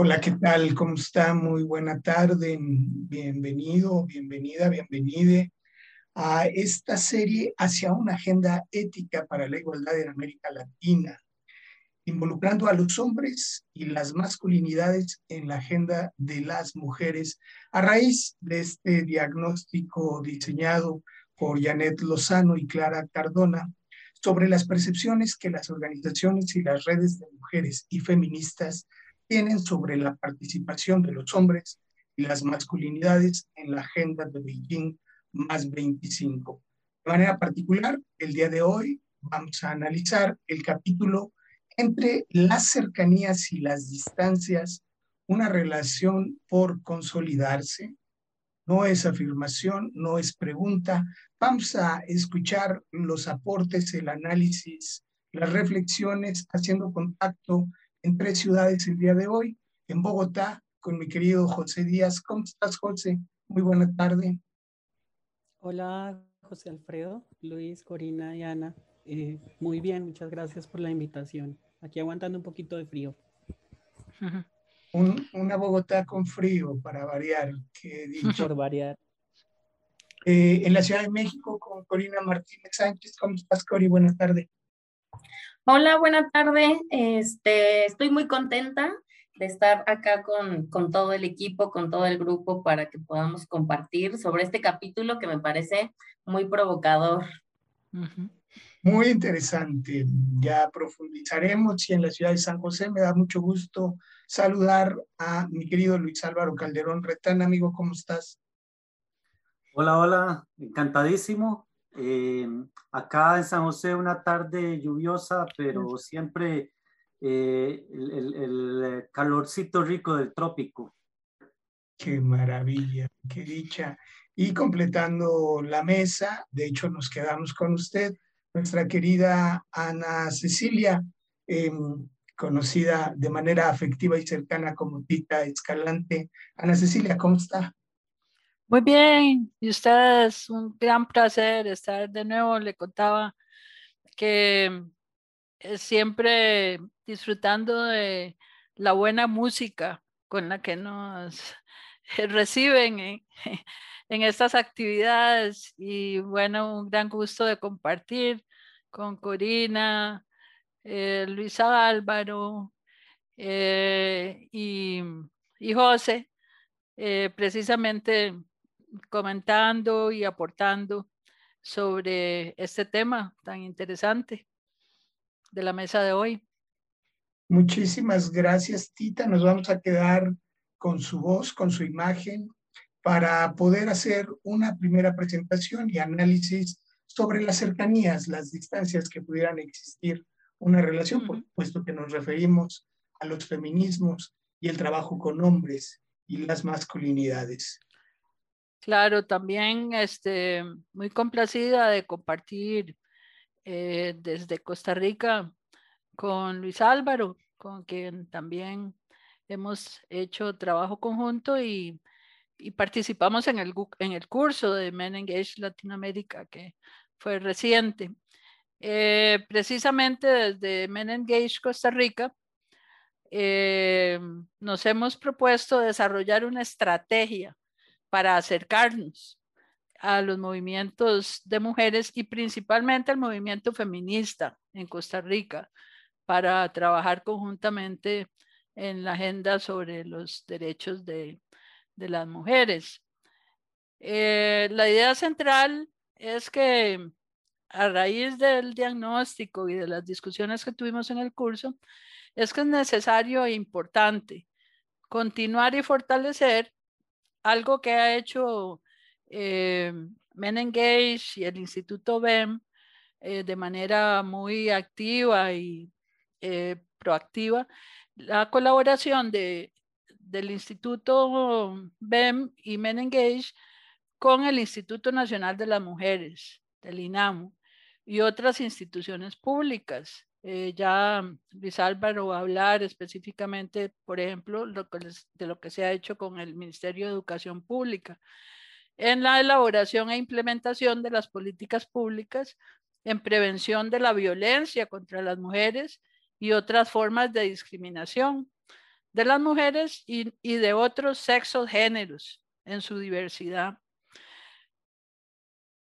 Hola, ¿qué tal? ¿Cómo está? Muy buena tarde. Bienvenido, bienvenida, bienvenide a esta serie hacia una agenda ética para la igualdad en América Latina, involucrando a los hombres y las masculinidades en la agenda de las mujeres a raíz de este diagnóstico diseñado por Janet Lozano y Clara Cardona sobre las percepciones que las organizaciones y las redes de mujeres y feministas tienen sobre la participación de los hombres y las masculinidades en la agenda de Beijing más 25. De manera particular, el día de hoy vamos a analizar el capítulo entre las cercanías y las distancias, una relación por consolidarse. No es afirmación, no es pregunta. Vamos a escuchar los aportes, el análisis, las reflexiones, haciendo contacto en tres ciudades el día de hoy, en Bogotá, con mi querido José Díaz. ¿Cómo estás, José? Muy buena tarde. Hola, José Alfredo, Luis, Corina y Ana. Eh, muy bien, muchas gracias por la invitación. Aquí aguantando un poquito de frío. una Bogotá con frío, para variar. Que dicho. Por variar. Eh, en la Ciudad de México con Corina Martínez Sánchez. ¿Cómo estás, Cori? Buenas tardes. Hola, buena tarde. Este, estoy muy contenta de estar acá con, con, todo el equipo, con todo el grupo, para que podamos compartir sobre este capítulo que me parece muy provocador. Muy interesante. Ya profundizaremos y en la ciudad de San José me da mucho gusto saludar a mi querido Luis Álvaro Calderón Retán. Amigo, ¿cómo estás? Hola, hola, encantadísimo eh, acá en San José una tarde lluviosa, pero siempre eh, el, calorcito rico del trópico. Qué maravilla, qué dicha. Y completando la mesa, de hecho nos quedamos con usted, nuestra querida Ana Cecilia, em, conocida de manera afectiva y cercana como Tita Escalante. Ana Cecilia, ¿cómo está? Muy bien, y ustedes, un gran placer estar de nuevo. Le contaba que eh, siempre disfrutando de la buena música con la que nos reciben en, estas actividades y bueno, un gran gusto de compartir con Corina, eh, Luisa Álvaro eh, y, y, José, precisamente comentando y aportando sobre este tema tan interesante de la mesa de hoy. Muchísimas gracias, Tita. Nos vamos a quedar con su voz, con su imagen, para poder hacer una primera presentación y análisis sobre las cercanías, las distancias que pudieran existir una relación, por supuesto que nos referimos a los feminismos y el trabajo con hombres y las masculinidades. Claro, también este, muy complacida de compartir eh, desde Costa Rica con Luis Álvaro, con quien también hemos hecho trabajo conjunto y, participamos en el, en el curso de Men Engage Latinoamérica que fue reciente. Eh, precisamente desde Men Engage Costa Rica eh, nos hemos propuesto desarrollar una estrategia para acercarnos a los movimientos de mujeres y principalmente al movimiento feminista en Costa Rica para trabajar conjuntamente en la agenda sobre los derechos de, las mujeres. Eh, la idea central es que a raíz del diagnóstico y de las discusiones que tuvimos en el curso, es que es necesario e importante continuar y fortalecer algo que ha hecho eh, y el Instituto BEM eh, de manera muy activa y eh, proactiva, la colaboración de, del Instituto BEM y Men Engage con el Instituto Nacional de las Mujeres, del INAMU, y otras instituciones públicas. Eh, ya Luis Álvaro va a hablar específicamente, por ejemplo, de lo que se ha hecho con el Ministerio de Educación Pública en la elaboración e implementación de las políticas públicas en prevención de la violencia contra las mujeres y otras formas de discriminación, de las mujeres y, y de otros sexos, géneros en su diversidad.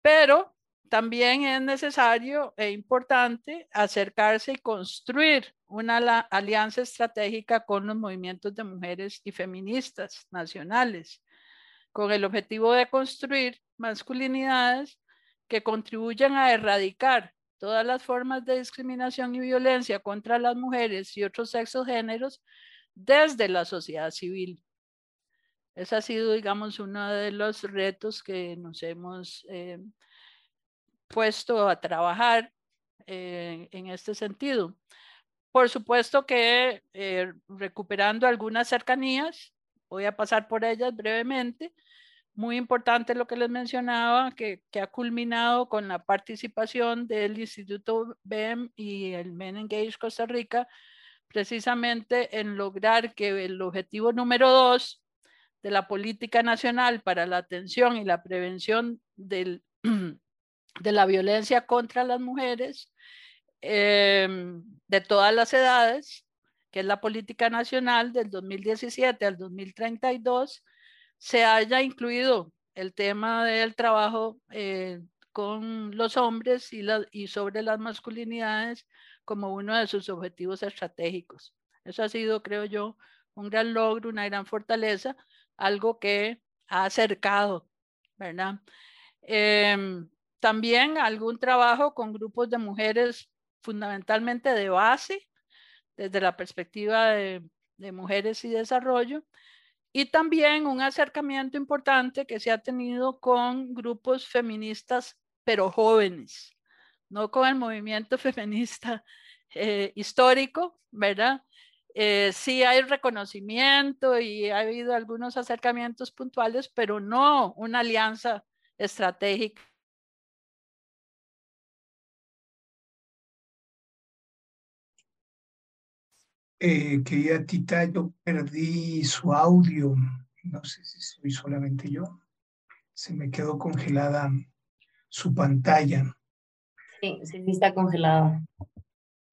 Pero también es necesario e importante acercarse y construir una alianza estratégica con los movimientos de mujeres y feministas nacionales, con el objetivo de construir masculinidades que contribuyan a erradicar todas las formas de discriminación y violencia contra las mujeres y otros sexos géneros desde la sociedad civil. Ese ha sido, digamos, uno de los retos que nos hemos eh, puesto a trabajar eh, en este sentido. Por supuesto que eh, recuperando algunas cercanías, voy a pasar por ellas brevemente. Muy importante lo que les mencionaba, que, que ha culminado con la participación del Instituto BEM y el Men Engage Costa Rica, precisamente en lograr que el objetivo número dos de la política nacional para la atención y la prevención del de la violencia contra las mujeres em, de todas las edades, que es la política nacional del 2017 al 2032, se haya incluido el tema del trabajo eh, con los hombres y, y sobre las masculinidades como uno de sus objetivos estratégicos. Eso ha sido, creo yo, un gran logro, una gran fortaleza, algo que ha acercado, ¿verdad? Em, también algún trabajo con grupos de mujeres fundamentalmente de base, desde la perspectiva de, mujeres y desarrollo, y también un acercamiento importante que se ha tenido con grupos feministas, pero jóvenes, no con el movimiento feminista eh, histórico, ¿verdad? Eh, sí hay reconocimiento y ha habido algunos acercamientos puntuales, pero no una alianza estratégica Eh, querida Tita, yo perdí su audio. No sé si soy solamente yo. Se me quedó congelada su pantalla. Sí, sí, está congelada.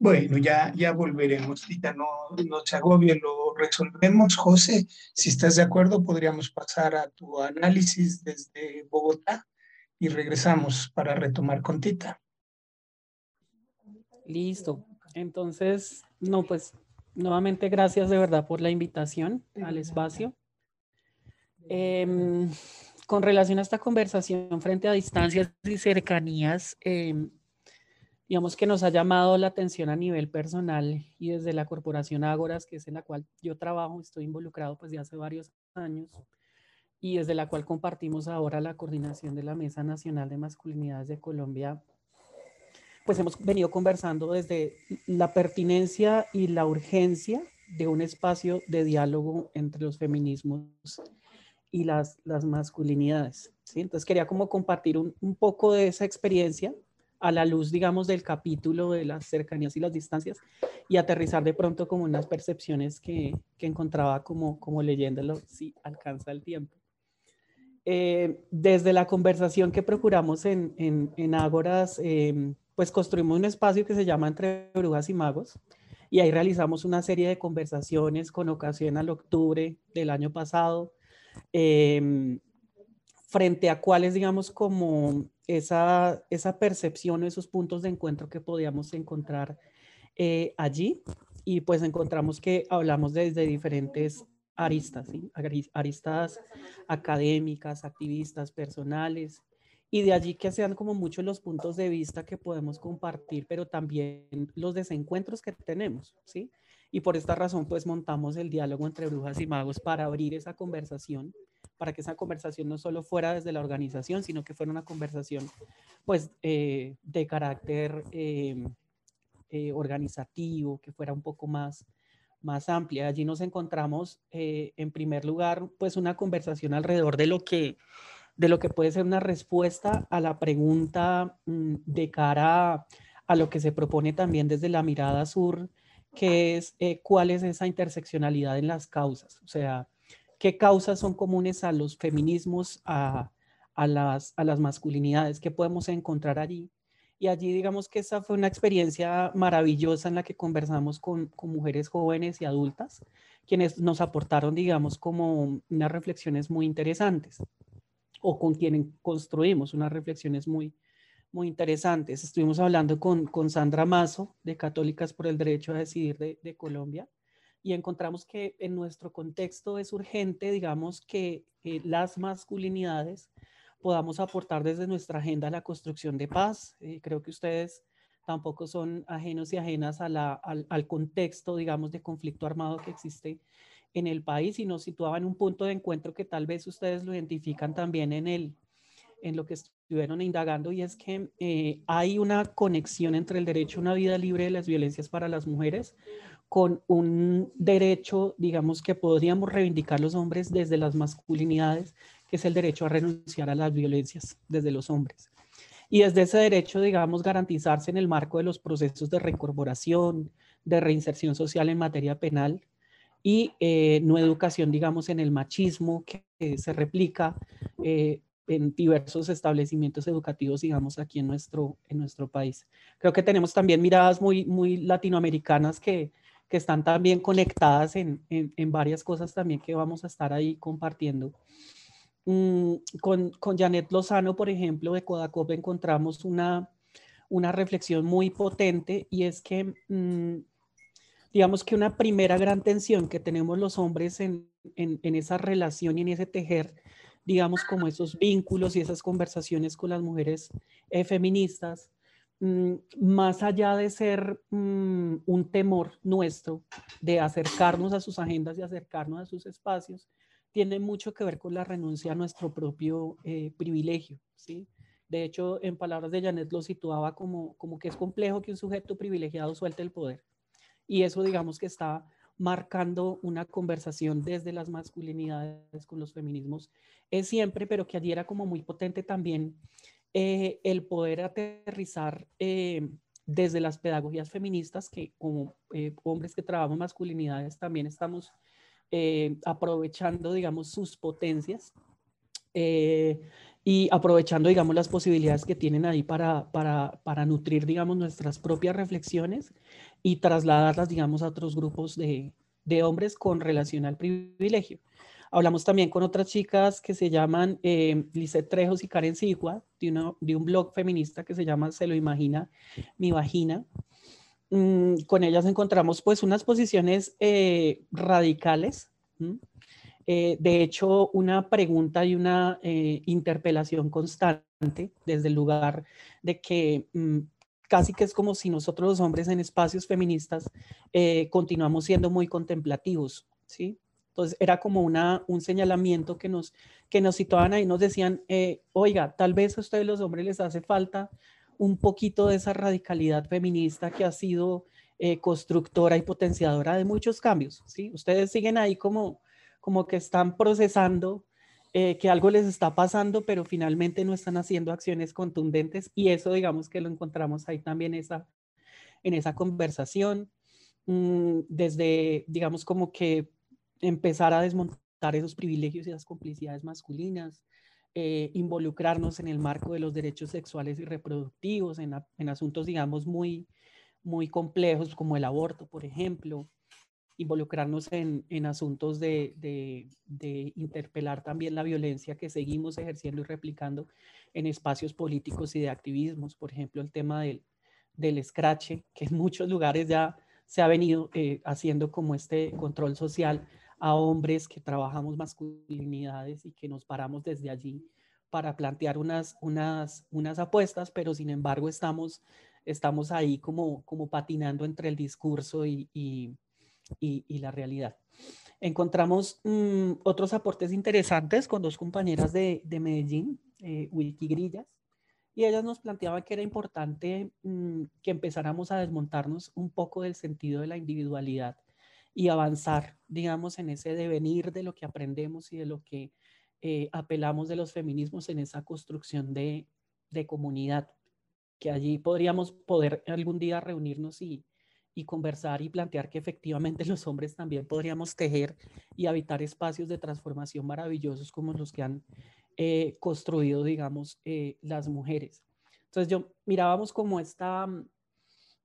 Bueno, ya, ya volveremos, Tita, no, no se agobie, lo resolvemos. José, si estás de acuerdo, podríamos pasar a tu análisis desde Bogotá y regresamos para retomar con Tita. Listo. Entonces, no, pues Nuevamente, gracias de verdad por la invitación al espacio. Em, con relación a esta conversación frente a distancias y cercanías, em, digamos que nos ha llamado la atención a nivel personal y desde la corporación Ágoras, que es en la cual yo trabajo, estoy involucrado pues de hace varios años y desde la cual compartimos ahora la coordinación de la Mesa Nacional de Masculinidades de Colombia pues hemos venido conversando desde la pertinencia y la urgencia de un espacio de diálogo entre los feminismos y las, las masculinidades. ¿sí? Entonces quería como compartir un, un, poco de esa experiencia a la luz, digamos, del capítulo de las cercanías y las distancias y aterrizar de pronto como unas percepciones que, que encontraba como, como leyéndolo, si alcanza el tiempo. Eh, desde la conversación que procuramos en, en, en Ágoras, eh, pues construimos un espacio que se llama Entre Brujas y Magos y ahí realizamos una serie de conversaciones con ocasión al octubre del año pasado, em, frente a cuáles, digamos, como esa, esa percepción, esos puntos de encuentro que podíamos encontrar eh, allí. Y pues encontramos que hablamos desde diferentes aristas, aristas académicas, activistas, personales, y de allí que sean como muchos los puntos de vista que podemos compartir, pero también los desencuentros que tenemos, ¿sí? Y por esta razón, pues montamos el diálogo entre brujas y magos para abrir esa conversación, para que esa conversación no solo fuera desde la organización, sino que fuera una conversación, pues, eh, de carácter eh, eh, organizativo, que fuera un poco más, más amplia. Allí nos encontramos, en primer lugar, pues, una conversación alrededor de lo que de lo que puede ser una respuesta a la pregunta mm, de cara a, lo que se propone también desde la mirada sur, que es eh, cuál es esa interseccionalidad en las causas, o sea, qué causas son comunes a los feminismos, a, las, a las masculinidades, qué podemos encontrar allí Y allí digamos que esa fue una experiencia maravillosa en la que conversamos con, con mujeres jóvenes y adultas, quienes nos aportaron, digamos, como unas reflexiones muy interesantes o con quienes construimos unas reflexiones muy, muy interesantes. Estuvimos hablando con, con Sandra Mazo, de Católicas por el Derecho a Decidir de, Colombia, y encontramos que en nuestro contexto es urgente, digamos, que las masculinidades podamos aportar desde nuestra agenda la construcción de paz. Eh, creo que ustedes tampoco son ajenos y ajenas al, al, contexto, digamos, de conflicto armado que existe en el país y nos situaba en un punto de encuentro que tal vez ustedes lo identifican también en, el, en lo que estuvieron indagando y es que eh, hay una conexión entre el derecho a una vida libre de las violencias para las mujeres con un derecho, digamos, que podríamos reivindicar los hombres desde las masculinidades, que es el derecho a renunciar a las violencias desde los hombres. Y desde ese derecho, digamos, garantizarse en el marco de los procesos de reincorporación, de reinserción social en materia penal, y eh, no educación, digamos, en el machismo que, se replica eh, en diversos establecimientos educativos, digamos, aquí en nuestro, en nuestro país. Creo que tenemos también miradas muy, muy latinoamericanas que, que están también conectadas en, en, en, varias cosas también que vamos a estar ahí compartiendo. Mm, con, con Janet Lozano, por ejemplo, de Codacop encontramos una, una reflexión muy potente y es que mm, digamos que una primera gran tensión que tenemos los hombres en, en, esa relación y en ese tejer, digamos, como esos vínculos y esas conversaciones con las mujeres eh, feministas, mm, más allá de ser mm, un temor nuestro de acercarnos a sus agendas y acercarnos a sus espacios, tiene mucho que ver con la renuncia a nuestro propio eh, privilegio, ¿sí? De hecho, en palabras de Janet lo situaba como, como que es complejo que un sujeto privilegiado suelte el poder. Y eso digamos que está marcando una conversación desde las masculinidades con los feminismos. Es siempre, pero que allí era como muy potente también eh, el poder aterrizar eh, desde las pedagogías feministas, que como eh, hombres que trabajamos masculinidades también estamos aprovechando, digamos, sus potencias y aprovechando, digamos, las posibilidades que tienen ahí para, para, para nutrir, digamos, nuestras propias reflexiones y trasladarlas, digamos, a otros grupos de, de hombres con relación al privilegio. Hablamos también con otras chicas que se llaman eh, Trejos y Karen Sigua, de, de, un blog feminista que se llama Se lo imagina mi vagina. Mm, con ellas encontramos pues unas posiciones eh, radicales. Eh, de hecho, una pregunta y una eh, interpelación constante desde el lugar de que mm, casi que es como si nosotros los hombres en espacios feministas eh, continuamos siendo muy contemplativos, ¿sí? Entonces era como una, un señalamiento que nos, que nos situaban ahí, nos decían, eh, oiga, tal vez a ustedes los hombres les hace falta un poquito de esa radicalidad feminista que ha sido eh, constructora y potenciadora de muchos cambios, ¿sí? Ustedes siguen ahí como, como que están procesando eh, que algo les está pasando, pero finalmente no están haciendo acciones contundentes y eso digamos que lo encontramos ahí también esa, en esa conversación, mm, desde digamos como que empezar a desmontar esos privilegios y esas complicidades masculinas, eh, involucrarnos en el marco de los derechos sexuales y reproductivos, en, en asuntos digamos muy, muy complejos como el aborto, por ejemplo, involucrarnos en, en asuntos de, de, interpelar también la violencia que seguimos ejerciendo y replicando en espacios políticos y de activismos. Por ejemplo, el tema del, del escrache, que en muchos lugares ya se ha venido eh, haciendo como este control social a hombres que trabajamos masculinidades y que nos paramos desde allí para plantear unas, unas, unas apuestas, pero sin embargo estamos, estamos ahí como, como patinando entre el discurso y y, la realidad. Encontramos mm, otros aportes interesantes con dos compañeras de, de Medellín, eh, Grillas, y ellas nos planteaban que era importante mm, que empezáramos a desmontarnos un poco del sentido de la individualidad y avanzar, digamos, en ese devenir de lo que aprendemos y de lo que eh, apelamos de los feminismos en esa construcción de, de comunidad, que allí podríamos poder algún día reunirnos y, y conversar y plantear que efectivamente los hombres también podríamos tejer y habitar espacios de transformación maravillosos como los que han eh, construido, digamos, eh, las mujeres. Entonces yo mirábamos cómo está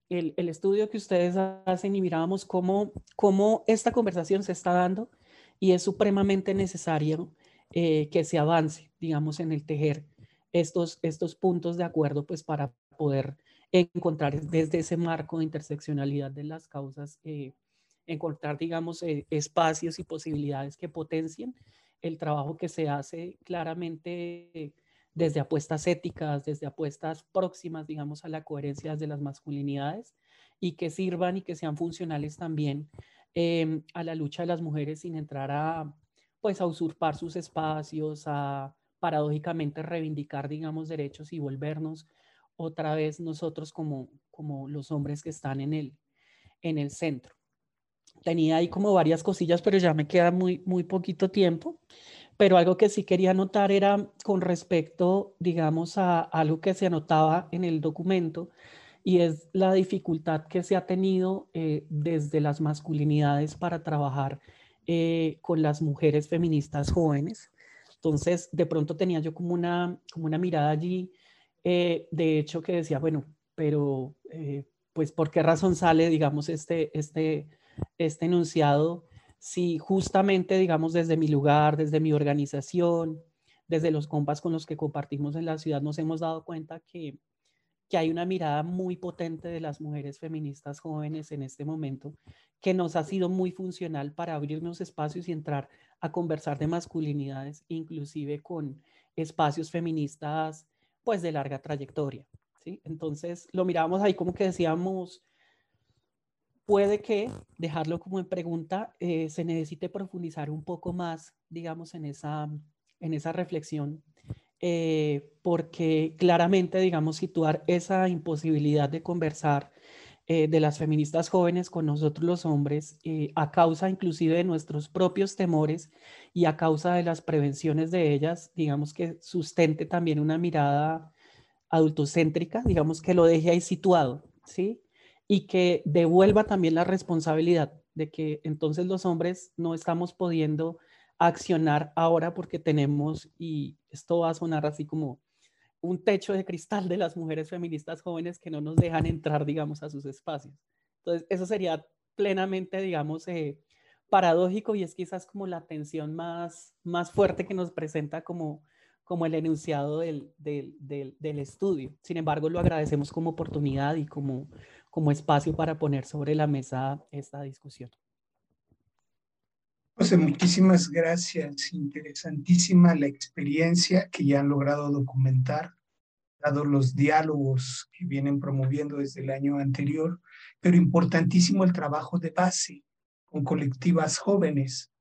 el, el, estudio que ustedes hacen y mirábamos cómo, cómo esta conversación se está dando y es supremamente necesario eh, que se avance, digamos, en el tejer estos, estos puntos de acuerdo, pues para poder encontrar desde ese marco de interseccionalidad de las causas, eh, encontrar, digamos, eh, espacios y posibilidades que potencien el trabajo que se hace claramente desde apuestas éticas, desde apuestas próximas, digamos, a la coherencia de las masculinidades y que sirvan y que sean funcionales también em, a la lucha de las mujeres sin entrar a, pues, a usurpar sus espacios, a paradójicamente reivindicar, digamos, derechos y volvernos otra vez nosotros como, como los hombres que están en el, en el centro. Tenía ahí como varias cosillas, pero ya me queda muy, muy poquito tiempo. Pero algo que sí quería anotar era con respecto, digamos, a algo que se anotaba en el documento y es la dificultad que se ha tenido eh, desde las masculinidades para trabajar eh, con las mujeres feministas jóvenes. Entonces, de pronto tenía yo como una, como una mirada allí, eh, de hecho, que decía, bueno, pero pues, ¿por qué razón sale, digamos, este, este, este enunciado? si justamente, digamos, desde mi lugar, desde mi organización, desde los compas con los que compartimos en la ciudad, nos hemos dado cuenta que, que hay una mirada muy potente de las mujeres feministas jóvenes en este momento, que nos ha sido muy funcional para abrirnos espacios y entrar a conversar de masculinidades, inclusive con espacios feministas, pues de larga trayectoria. ¿sí? Entonces, lo mirábamos ahí como que decíamos, puede que, dejarlo como en pregunta, eh, se necesite profundizar un poco más, digamos, en esa, en esa reflexión, eh, porque claramente, digamos, situar esa imposibilidad de conversar eh, de las feministas jóvenes con nosotros los hombres, a causa inclusive de nuestros propios temores y a causa de las prevenciones de ellas, digamos que sustente también una mirada adultocéntrica, digamos que lo deje ahí situado, ¿sí? y que devuelva también la responsabilidad de que entonces los hombres no estamos pudiendo accionar ahora porque tenemos, y esto va a sonar así como un techo de cristal de las mujeres feministas jóvenes que no nos dejan entrar, digamos, a sus espacios. Entonces, eso sería plenamente, digamos, eh, paradójico y es quizás como la tensión más, más fuerte que nos presenta como, como el enunciado del, del, del, del estudio. Sin embargo, lo agradecemos como oportunidad y como, como espacio para poner sobre la mesa esta discusión. José, muchísimas gracias. Interesantísima la experiencia que ya han logrado documentar, dado los diálogos que vienen promoviendo desde el año anterior, pero importantísimo el trabajo de base con colectivas jóvenes.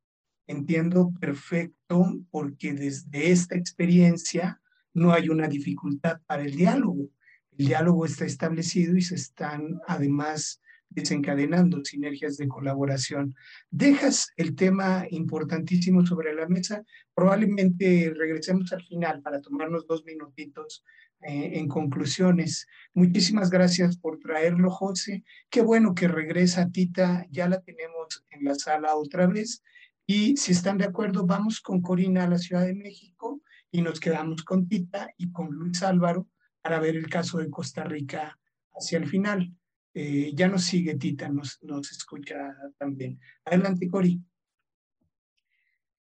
Entiendo perfecto porque desde esta experiencia no hay una dificultad para el diálogo el diálogo está establecido y se están además desencadenando sinergias de colaboración. Dejas el tema importantísimo sobre la mesa. Probablemente regresemos al final para tomarnos dos minutitos eh, en conclusiones. Muchísimas gracias por traerlo, José. Qué bueno que regresa Tita. Ya la tenemos en la sala otra vez. Y si están de acuerdo, vamos con Corina a la Ciudad de México y nos quedamos con Tita y con Luis Álvaro para ver el caso de Costa Rica hacia el final. Eh, ya nos sigue Tita, nos, nos escucha también. Adelante, Cori.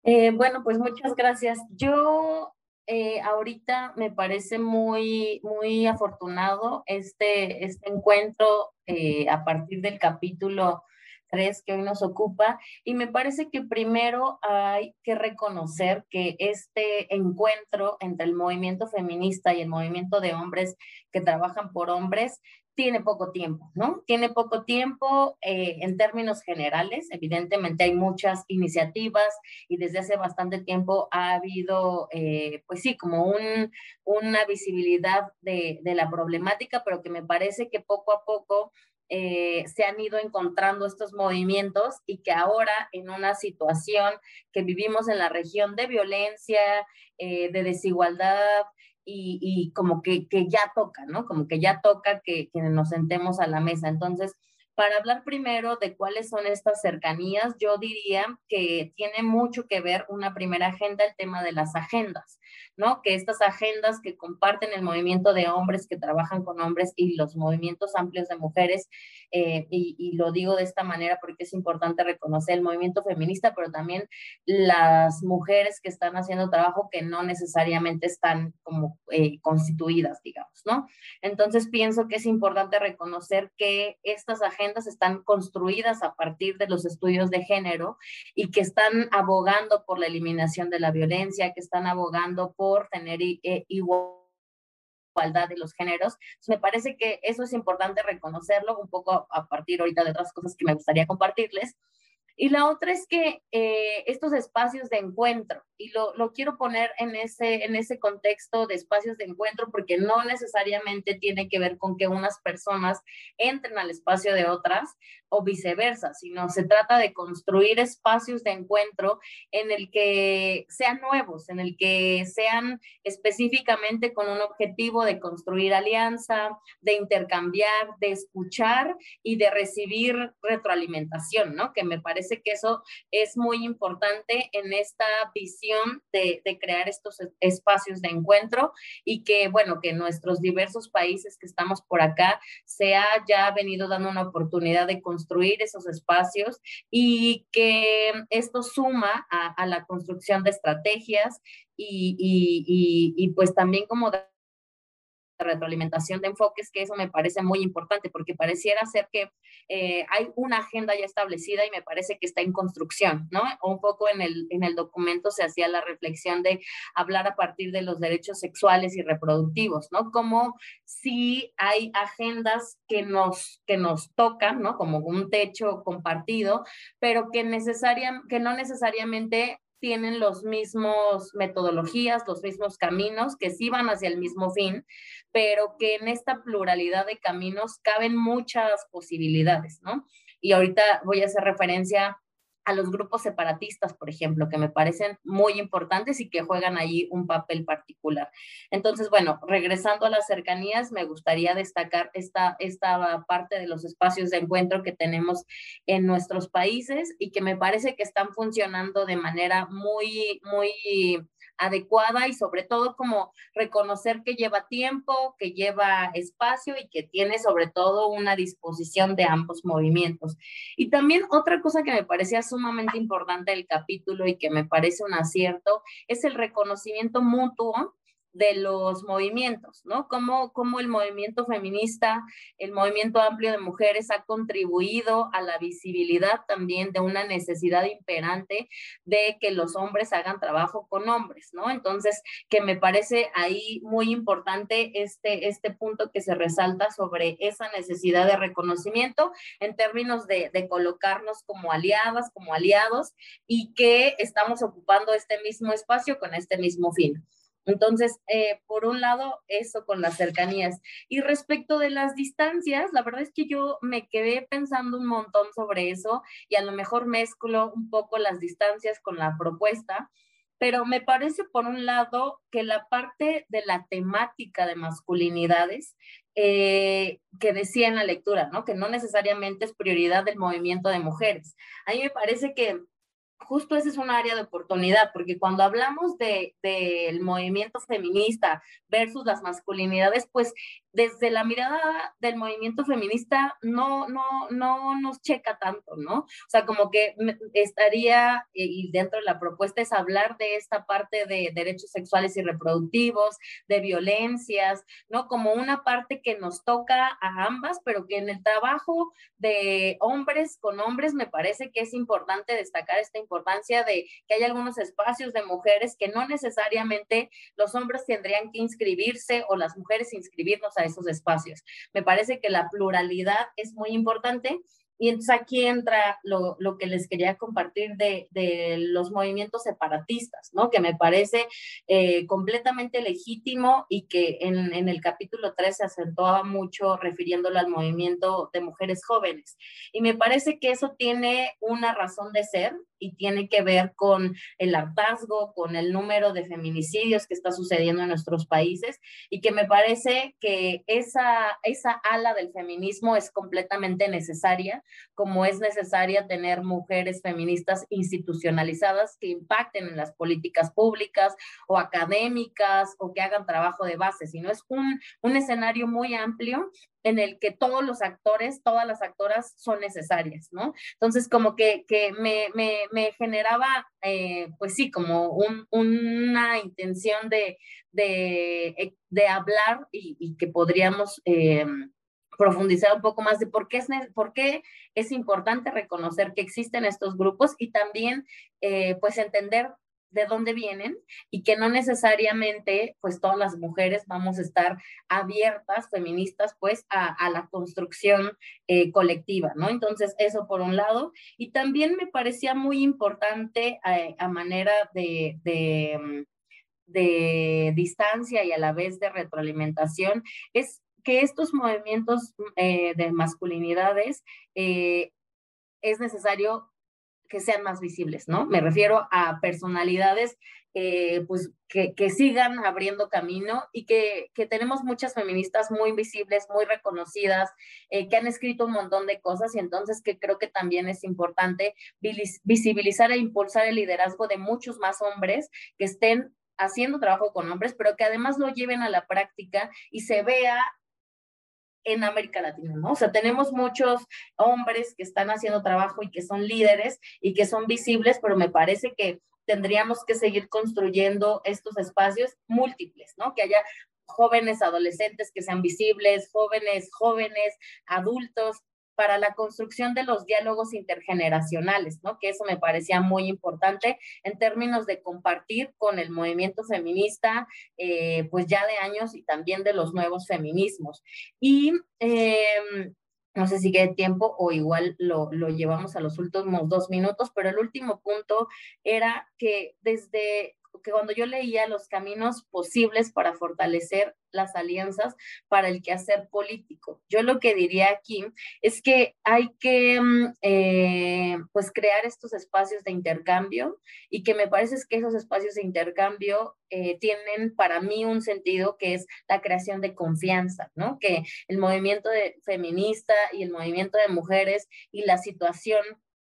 Eh, bueno, pues muchas gracias. Yo eh, ahorita me parece muy, muy afortunado este, este encuentro a partir del capítulo tres que hoy nos ocupa. Y me parece que primero hay que reconocer que este encuentro entre el movimiento feminista y el movimiento de hombres que trabajan por hombres tiene poco tiempo, ¿no? Tiene poco tiempo eh, en términos generales. Evidentemente hay muchas iniciativas y desde hace bastante tiempo ha habido, eh, pues sí, como un, una visibilidad de, la problemática, pero que me parece que poco a poco eh, se han ido encontrando estos movimientos y que ahora en una situación que vivimos en la región de violencia, de desigualdad y, como que, ya toca, ¿no? Como que ya toca que, que, nos sentemos a la mesa. Entonces, Para hablar primero de cuáles son estas cercanías, yo diría que tiene mucho que ver una primera agenda, el tema de las agendas, ¿no? Que estas agendas que comparten el movimiento de hombres que trabajan con hombres y los movimientos amplios de mujeres, eh, y, y lo digo de esta manera porque es importante reconocer el movimiento feminista, pero también las mujeres que están haciendo trabajo que no necesariamente están como eh, constituidas, digamos, ¿no? Entonces pienso que es importante reconocer que estas agendas están construidas a partir de los estudios de género y que están abogando por la eliminación de la violencia, que están abogando por tener eh, igualdad de los géneros. me parece que eso es importante reconocerlo un poco a partir ahorita de otras cosas que me gustaría compartirles. Y la otra es que eh, estos espacios de encuentro, y lo, lo, quiero poner en ese, en ese contexto de espacios de encuentro porque no necesariamente tiene que ver con que unas personas entren al espacio de otras o viceversa, sino se trata de construir espacios de encuentro en el que sean nuevos, en el que sean específicamente con un objetivo de construir alianza, de intercambiar, de escuchar y de recibir retroalimentación, ¿no? Que me parece que eso es muy importante en esta visión de, de crear estos espacios de encuentro y que, bueno, que nuestros diversos países que estamos por acá se ha ya venido dando una oportunidad de construir esos espacios y que esto suma a, la construcción de estrategias y, y, y pues también como retroalimentación de enfoques, que eso me parece muy importante porque pareciera ser que eh, hay una agenda ya establecida y me parece que está en construcción, ¿no? Un poco en el, en el documento se hacía la reflexión de hablar a partir de los derechos sexuales y reproductivos, ¿no? Como si hay agendas que nos, que nos tocan, ¿no? Como un techo compartido, pero que, necesaria, que no necesariamente tienen los mismos metodologías, los mismos caminos, que sí van hacia el mismo fin, pero que en esta pluralidad de caminos caben muchas posibilidades, ¿no? Y ahorita voy a hacer referencia a los grupos separatistas, por ejemplo, que me parecen muy importantes y que juegan allí un papel particular. Entonces, bueno, regresando a las cercanías, me gustaría destacar esta, esta parte de los espacios de encuentro que tenemos en nuestros países y que me parece que están funcionando de manera muy, muy adecuada y sobre todo como reconocer que lleva tiempo, que lleva espacio y que tiene sobre todo una disposición de ambos movimientos. Y también otra cosa que me parecía sumamente importante del capítulo y que me parece un acierto es el reconocimiento mutuo de los movimientos, ¿no? Cómo, cómo el movimiento feminista, el movimiento amplio de mujeres ha contribuido a la visibilidad también de una necesidad imperante de que los hombres hagan trabajo con hombres, ¿no? Entonces, que me parece ahí muy importante este, este punto que se resalta sobre esa necesidad de reconocimiento en términos de, de colocarnos como aliadas, como aliados y que estamos ocupando este mismo espacio con este mismo fin. Entonces, eh, por un lado, eso con las cercanías. Y respecto de las distancias, la verdad es que yo me quedé pensando un montón sobre eso y a lo mejor mezclo un poco las distancias con la propuesta, pero me parece, por un lado, que la parte de la temática de masculinidades eh, que decía en la lectura, ¿no? Que no necesariamente es prioridad del movimiento de mujeres. A mí me parece que justo ese es un área de oportunidad, porque cuando hablamos del de, movimiento feminista versus las masculinidades, pues desde la mirada del movimiento feminista no, no, no nos checa tanto, ¿no? O sea, como que estaría, y dentro de la propuesta es hablar de esta parte de derechos sexuales y reproductivos, de violencias, ¿no? Como una parte que nos toca a ambas, pero que en el trabajo de hombres con hombres me parece que es importante destacar esta importancia de que hay algunos espacios de mujeres que no necesariamente los hombres tendrían que inscribirse o las mujeres inscribirnos a esos espacios. Me parece que la pluralidad es muy importante y entonces aquí entra lo, lo que les quería compartir de, de, los movimientos separatistas, ¿no? Que me parece eh, completamente legítimo y que en, en, el capítulo 3 se acentuaba mucho refiriéndolo al movimiento de mujeres jóvenes. Y me parece que eso tiene una razón de ser y tiene que ver con el hartazgo, con el número de feminicidios que está sucediendo en nuestros países y que me parece que esa, esa ala del feminismo es completamente necesaria, como es necesaria tener mujeres feministas institucionalizadas que impacten en las políticas públicas o académicas o que hagan trabajo de base, sino es un, un escenario muy amplio en el que todos los actores, todas las actoras son necesarias, ¿no? Entonces, como que, que me, generaba, eh, pues sí, como un, una intención de, de, eh, hablar y, que podríamos... Eh, profundizar un poco más de por qué es, por qué es importante reconocer que existen estos grupos y también pues entender de dónde vienen y que no necesariamente pues todas las mujeres vamos a estar abiertas, feministas, pues a, la construcción eh, colectiva, ¿no? Entonces, eso por un lado. Y también me parecía muy importante eh, a manera de, de, mm, de, distancia y a la vez de retroalimentación, es que estos movimientos eh, de masculinidades es necesario que sean más visibles, ¿no? Me refiero a personalidades eh, pues que, sigan abriendo camino y que, que, tenemos muchas feministas muy visibles, muy reconocidas, eh, que han escrito un montón de cosas y entonces que creo que también es importante visibilizar e impulsar el liderazgo de muchos más hombres que estén haciendo trabajo con hombres, pero que además lo lleven a la práctica y se vea en América Latina, ¿no? O sea, tenemos muchos hombres que están haciendo trabajo y que son líderes y que son visibles, pero me parece que tendríamos que seguir construyendo estos espacios múltiples, ¿no? Que haya jóvenes adolescentes que sean visibles, jóvenes, jóvenes, adultos, para la construcción de los diálogos intergeneracionales, ¿no? Que eso me parecía muy importante en términos de compartir con el movimiento feminista, eh, pues ya de años y también de los nuevos feminismos. Y eh, no sé si quede tiempo o igual lo, lo, llevamos a los últimos dos minutos, pero el último punto era que desde que cuando yo leía los caminos posibles para fortalecer las alianzas para el quehacer político, yo lo que diría aquí es que hay que mm, eh, pues crear estos espacios de intercambio y que me parece que esos espacios de intercambio eh, tienen para mí un sentido que es la creación de confianza, ¿no? Que el movimiento de, feminista y el movimiento de mujeres y la situación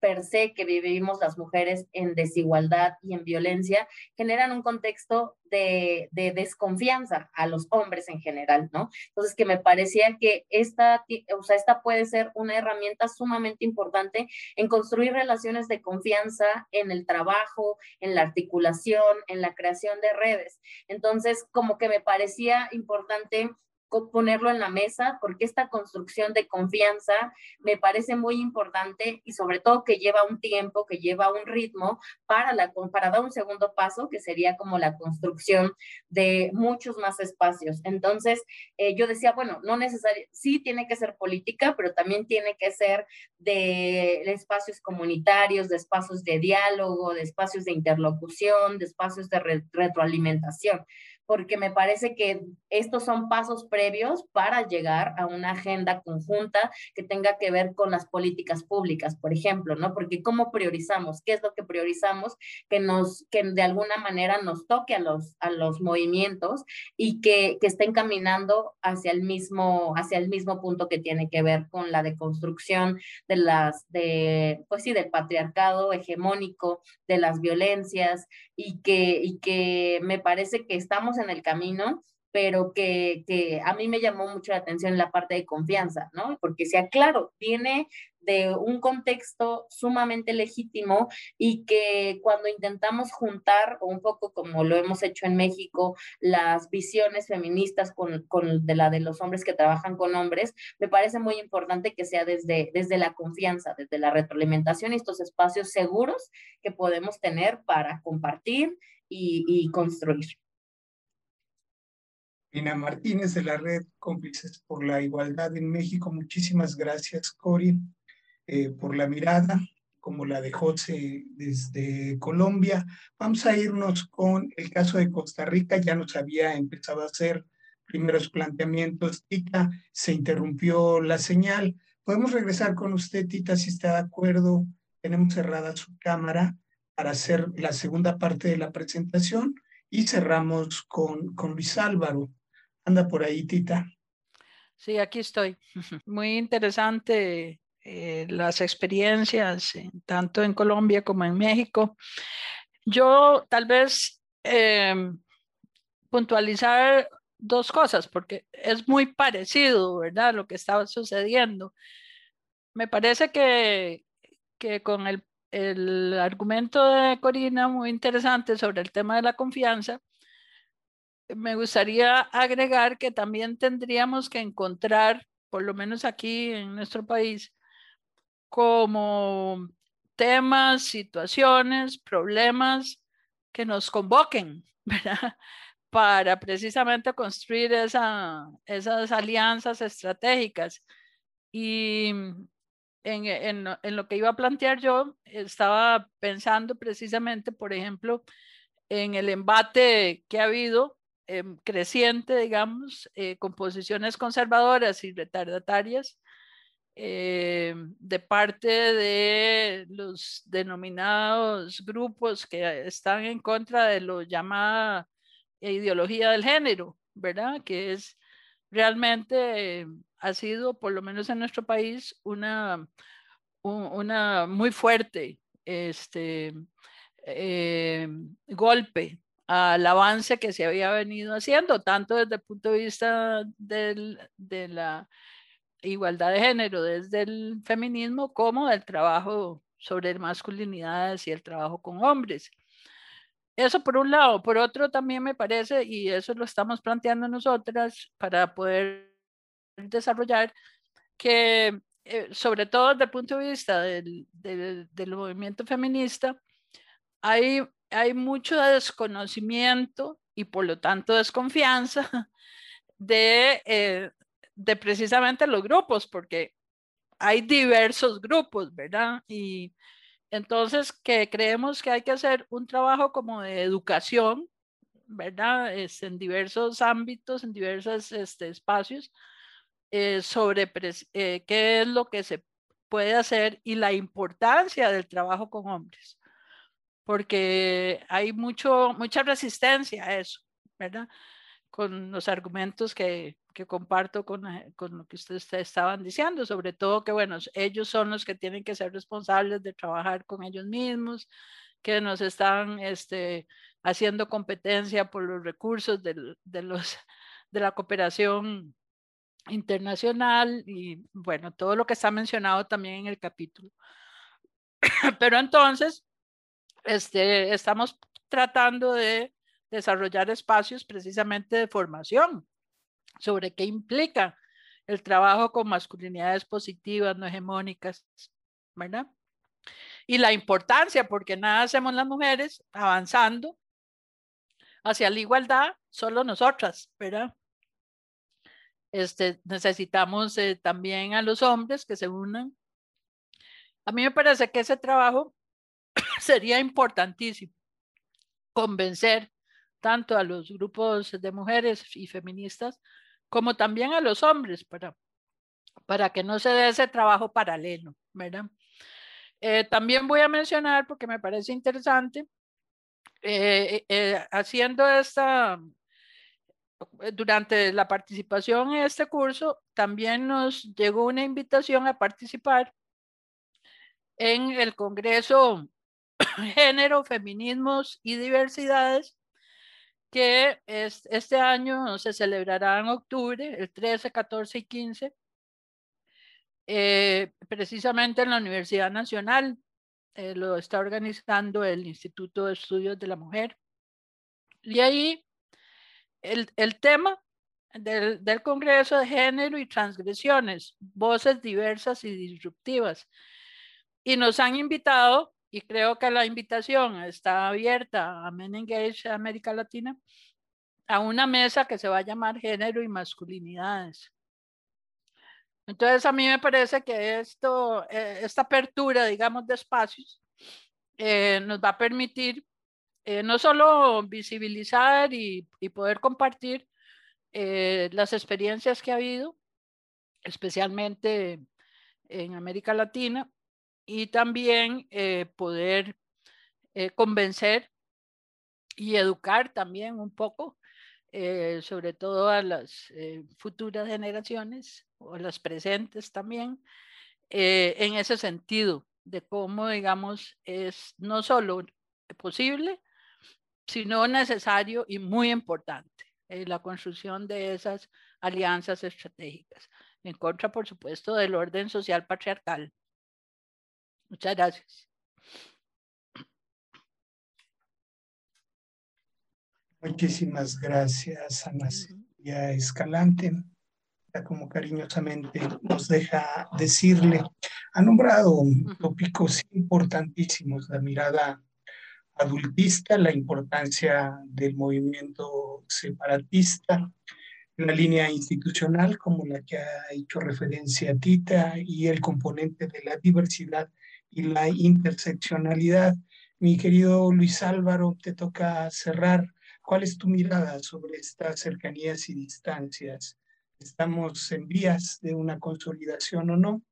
per se que vivimos las mujeres en desigualdad y en violencia generan un contexto de, de, desconfianza a los hombres en general, ¿no? Entonces, que me parecía que esta, o sea, esta puede ser una herramienta sumamente importante en construir relaciones de confianza en el trabajo, en la articulación, en la creación de redes. Entonces, como que me parecía importante ponerlo en la mesa porque esta construcción de confianza me parece muy importante y sobre todo que lleva un tiempo, que lleva un ritmo para, la, para dar un segundo paso que sería como la construcción de muchos más espacios. Entonces, eh, yo decía, bueno, no necesariamente, sí tiene que ser política, pero también tiene que ser de espacios comunitarios, de espacios de diálogo, de espacios de interlocución, de espacios de re, retroalimentación porque me parece que estos son pasos previos para llegar a una agenda conjunta que tenga que ver con las políticas públicas, por ejemplo, ¿no? Porque cómo priorizamos, qué es lo que priorizamos que nos que de alguna manera nos toque a los a los movimientos y que, que estén caminando hacia el mismo hacia el mismo punto que tiene que ver con la deconstrucción de las de pues sí del patriarcado hegemónico, de las violencias y que y que me parece que estamos en el camino, pero que, que, a mí me llamó mucho la atención la parte de confianza, ¿no? Porque sea claro, viene de un contexto sumamente legítimo y que cuando intentamos juntar, un poco como lo hemos hecho en México, las visiones feministas con, con de la de los hombres que trabajan con hombres, me parece muy importante que sea desde, desde la confianza, desde la retroalimentación y estos espacios seguros que podemos tener para compartir y, y construir. Lina Martínez de la Red Cómplices por la Igualdad en México. Muchísimas gracias, Cori, eh, por la mirada, como la de José desde Colombia. Vamos a irnos con el caso de Costa Rica. Ya nos había empezado a hacer primeros planteamientos. Tita, se interrumpió la señal. Podemos regresar con usted, Tita, si está de acuerdo tenemos cerrada su cámara para hacer la segunda parte de la presentación y cerramos con, con Luis Álvaro. Anda por ahí, Tita. Sí, aquí estoy. Muy interesante eh, las experiencias, tanto en Colombia como en México. Yo tal vez em, puntualizar dos cosas, porque es muy parecido, ¿verdad? Lo que estaba sucediendo. Me parece que, que con el, el argumento de Corina, muy interesante sobre el tema de la confianza, me gustaría agregar que también tendríamos que encontrar, por lo menos aquí en nuestro país, como temas, situaciones, problemas que nos convoquen. Para precisamente construir esa, esas alianzas estratégicas. Y en, en, lo que iba a plantear yo, estaba pensando precisamente, por ejemplo, en el embate que ha habido Em, creciente, digamos, eh, con posiciones conservadoras y retardatarias eh, de parte de los denominados grupos que están en contra de lo llamada ideología del género, ¿verdad? Que es realmente, ha sido, por lo menos en nuestro país, una, una muy fuerte este, eh, golpe al avance que se había venido haciendo, tanto desde el punto de vista de la igualdad de género, desde el feminismo, como del trabajo sobre masculinidades y el trabajo con hombres. Eso por un lado. Por otro, también me parece, y eso lo estamos planteando nosotras para poder desarrollar, que eh, sobre todo desde el punto de vista del, del movimiento feminista, hay hay mucho desconocimiento y por lo tanto desconfianza de, eh, de precisamente los grupos, porque hay diversos grupos, ¿verdad? Y entonces que creemos que hay que hacer un trabajo como de educación, ¿verdad? Es en diversos ámbitos, en diversos este, espacios, eh, sobre eh, qué es lo que se puede hacer y la importancia del trabajo con hombres porque hay mucho, mucha resistencia a eso, ¿verdad? Con los argumentos que, que comparto con, eh, con, lo que ustedes estaban diciendo, sobre todo que, bueno, ellos son los que tienen que ser responsables de trabajar con ellos mismos, que nos están este, haciendo competencia por los recursos de, de, los, de la cooperación internacional y, bueno, todo lo que está mencionado también en el capítulo. Pero entonces, este, estamos tratando de desarrollar espacios precisamente de formación sobre qué implica el trabajo con masculinidades positivas, no hegemónicas, ¿verdad? Y la importancia, porque nada hacemos las mujeres avanzando hacia la igualdad, solo nosotras, ¿verdad? Este, necesitamos eh, también a los hombres que se unan. A mí me parece que ese trabajo sería importantísimo convencer tanto a los grupos de mujeres y feministas como también a los hombres para, para que no se dé ese trabajo paralelo. Eh, también voy a mencionar, porque me parece interesante, eh, eh, haciendo esta, durante la participación en este curso, también nos llegó una invitación a participar en el Congreso género, feminismos y diversidades, que es, este año se celebrará en octubre, el 13, 14 y 15, eh, precisamente en la Universidad Nacional. Eh, lo está organizando el Instituto de Estudios de la Mujer. Y ahí el, el tema del, del, Congreso de Género y Transgresiones, voces diversas y disruptivas. Y nos han invitado y creo que la invitación está abierta a Men Engage América Latina a una mesa que se va a llamar Género y Masculinidades. Entonces a mí me parece que esto, eh, esta apertura, digamos, de espacios eh, nos va a permitir eh, no solo visibilizar y, y poder compartir las experiencias que ha habido, especialmente en América Latina, y también eh, poder eh, convencer y educar también un poco, eh, sobre todo a las futuras generaciones o las presentes también, en ese sentido de cómo, digamos, es no solo posible, sino necesario y muy importante la construcción de esas alianzas estratégicas, en contra, por supuesto, del orden social patriarcal. Muchas gracias. Muchísimas gracias, Ana Silvia Escalante, como cariñosamente nos deja decirle. Ha nombrado tópicos importantísimos, la mirada adultista, la importancia del movimiento separatista, la línea institucional como la que ha hecho referencia Tita y el componente de la diversidad y la interseccionalidad. Mi querido Luis Álvaro, te toca cerrar. ¿Cuál es tu mirada sobre estas cercanías y distancias? ¿Estamos en vías de una consolidación o no?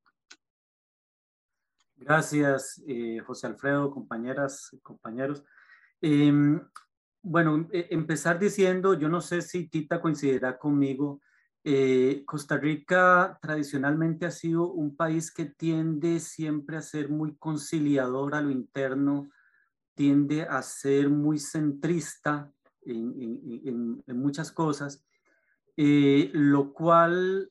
Gracias, eh, José Alfredo, compañeras, compañeros. Em, bueno, e, empezar diciendo, yo no sé si Tita coincidirá conmigo, eh, Costa Rica tradicionalmente ha sido un país que tiende siempre a ser muy conciliador a lo interno, tiende a ser muy centrista en, muchas cosas, eh, lo cual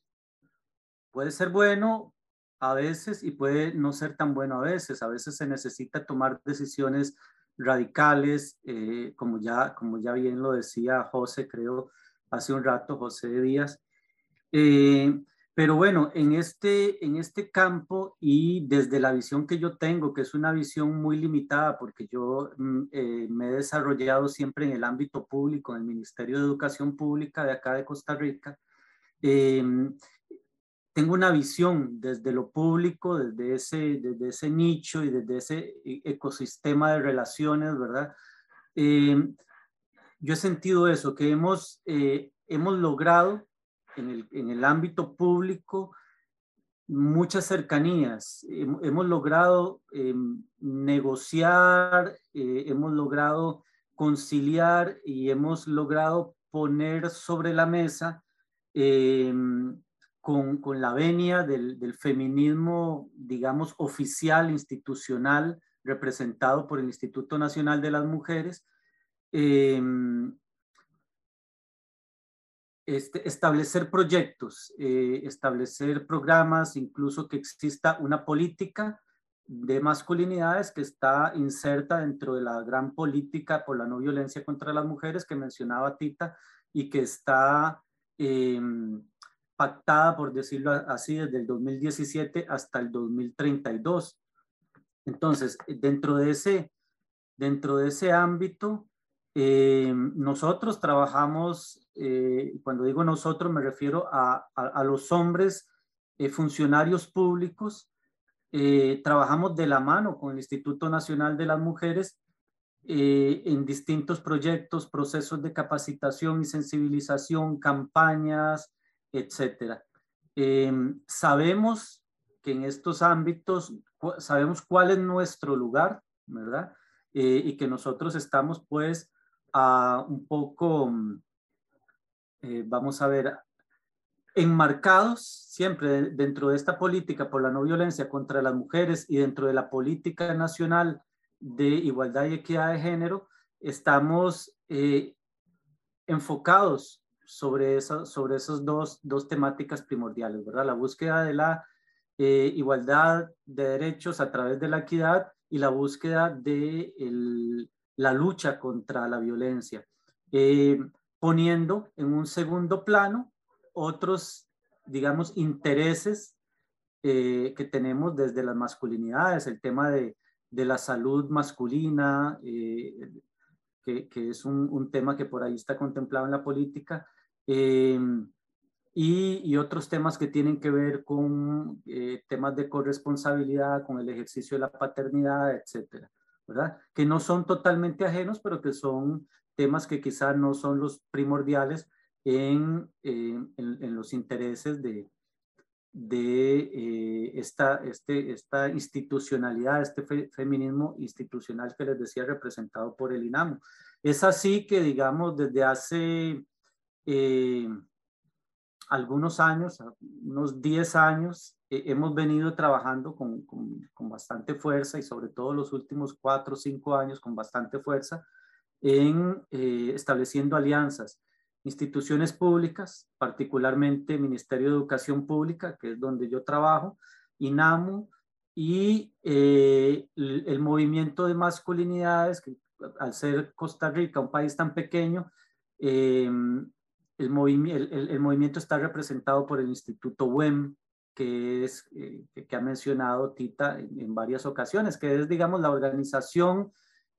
puede ser bueno a veces y puede no ser tan bueno a veces. A veces se necesita tomar decisiones radicales, eh, como, ya, como ya bien lo decía José, creo, hace un rato, José Díaz, eh, pero bueno, en este, en este campo y desde la visión que yo tengo, que es una visión muy limitada, porque yo mm, eh, me he desarrollado siempre en el ámbito público, en el Ministerio de Educación Pública de acá de Costa Rica, em, tengo una visión desde lo público, desde ese, desde ese nicho y desde ese e, ecosistema de relaciones, ¿verdad? Em, yo he sentido eso, que hemos, eh, hemos logrado en el, en el ámbito público muchas cercanías. Hemos logrado em, negociar, eh, hemos logrado conciliar y hemos logrado poner sobre la mesa em, con, con, la venia del, del, feminismo, digamos, oficial, institucional, representado por el Instituto Nacional de las Mujeres, eh, este, establecer proyectos, eh, establecer programas, incluso que exista una política de masculinidades que está inserta dentro de la gran política por la no violencia contra las mujeres que mencionaba Tita y que está em, pactada, por decirlo así, desde el 2017 hasta el 2032. Entonces, dentro de ese, dentro de ese ámbito, nosotros trabajamos eh, cuando digo nosotros me refiero a, los hombres eh, funcionarios públicos, eh, trabajamos de la mano con el Instituto Nacional de las Mujeres en distintos proyectos, procesos de capacitación y sensibilización, campañas, etcétera. sabemos que en estos ámbitos, sabemos cuál es nuestro lugar, ¿verdad? y que nosotros estamos pues a un poco eh, vamos a ver, enmarcados siempre dentro de esta política por la no violencia contra las mujeres y dentro de la política nacional de igualdad y equidad de género, estamos eh, enfocados sobre, eso, sobre esas dos, dos, temáticas primordiales, ¿verdad? La búsqueda de la eh, igualdad de derechos a través de la equidad y la búsqueda de el, la lucha contra la violencia poniendo en un segundo plano otros, digamos, intereses eh, que tenemos desde las masculinidades, el tema de, de la salud masculina, eh, que, que, es un, un, tema que por ahí está contemplado en la política, eh, y, y, otros temas que tienen que ver con temas de corresponsabilidad, con el ejercicio de la paternidad, etcétera, ¿verdad? Que no son totalmente ajenos, pero que son temas que quizás no son los primordiales en, en, los intereses de, de eh, esta, este, esta institucionalidad, este feminismo institucional que les decía representado por el INAMO. Es así que, digamos, desde hace eh, algunos años, unos 10 años, eh, hemos venido trabajando con, con, con, bastante fuerza y sobre todo los últimos 4 o 5 años con bastante fuerza en estableciendo alianzas instituciones públicas, particularmente Ministerio de Educación Pública, que es donde yo trabajo, INAMU, y eh, el, movimiento de masculinidades, que al ser Costa Rica un país tan pequeño, em, el, movimiento está representado por el Instituto WEM, que es eh, que ha mencionado Tita en, varias ocasiones, que es, digamos, la organización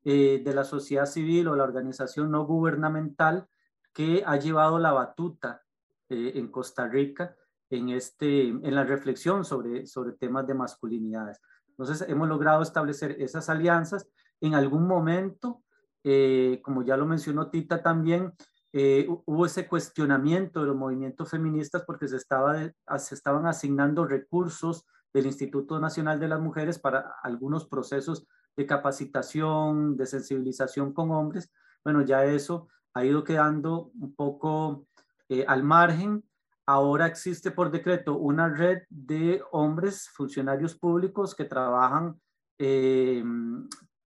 eh, de la sociedad civil o la organización no gubernamental que ha llevado la batuta eh, en Costa Rica en, este, en la reflexión sobre, sobre temas de masculinidades. Entonces, hemos logrado establecer esas alianzas. En algún momento, eh, como ya lo mencionó Tita también, eh, hubo ese cuestionamiento de los movimientos feministas porque se, estaba se estaban asignando recursos del Instituto Nacional de las Mujeres para algunos procesos de capacitación, de sensibilización con hombres. Bueno, ya eso ha ido quedando un poco eh, al margen. Ahora existe por decreto una red de hombres funcionarios públicos que trabajan eh,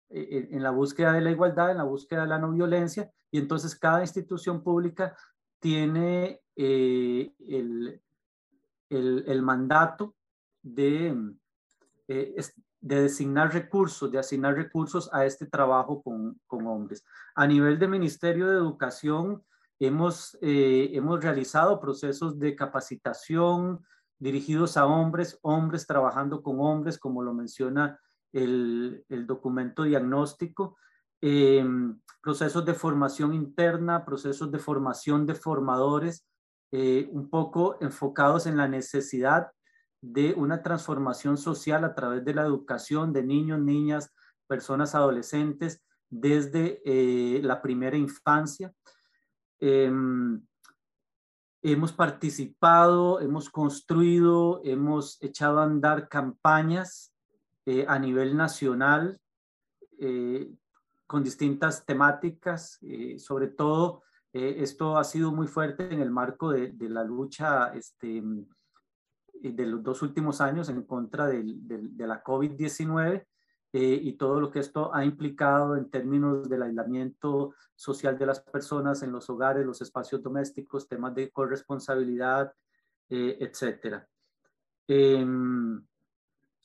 en la búsqueda de la igualdad, en la búsqueda de la no violencia, y entonces cada institución pública tiene eh, el, el, mandato de, de designar recursos, de asignar recursos a este trabajo con, con hombres. A nivel de Ministerio de Educación, hemos, eh, hemos realizado procesos de capacitación dirigidos a hombres, hombres trabajando con hombres, como lo menciona el, el documento diagnóstico, em, procesos de formación interna, procesos de formación de formadores, eh, un poco enfocados en la necesidad de una transformación social a través de la educación de niños, niñas, personas adolescentes desde eh, la primera infancia. Em, hemos participado, hemos construido, hemos echado a andar campañas eh, a nivel nacional eh, con distintas temáticas, sobre todo esto ha sido muy fuerte en el marco de, de la lucha este, de los dos últimos años en contra de la COVID-19 eh, y todo lo que esto ha implicado en términos del aislamiento social de las personas en los hogares, los espacios domésticos, temas de corresponsabilidad, eh, etcétera. Em,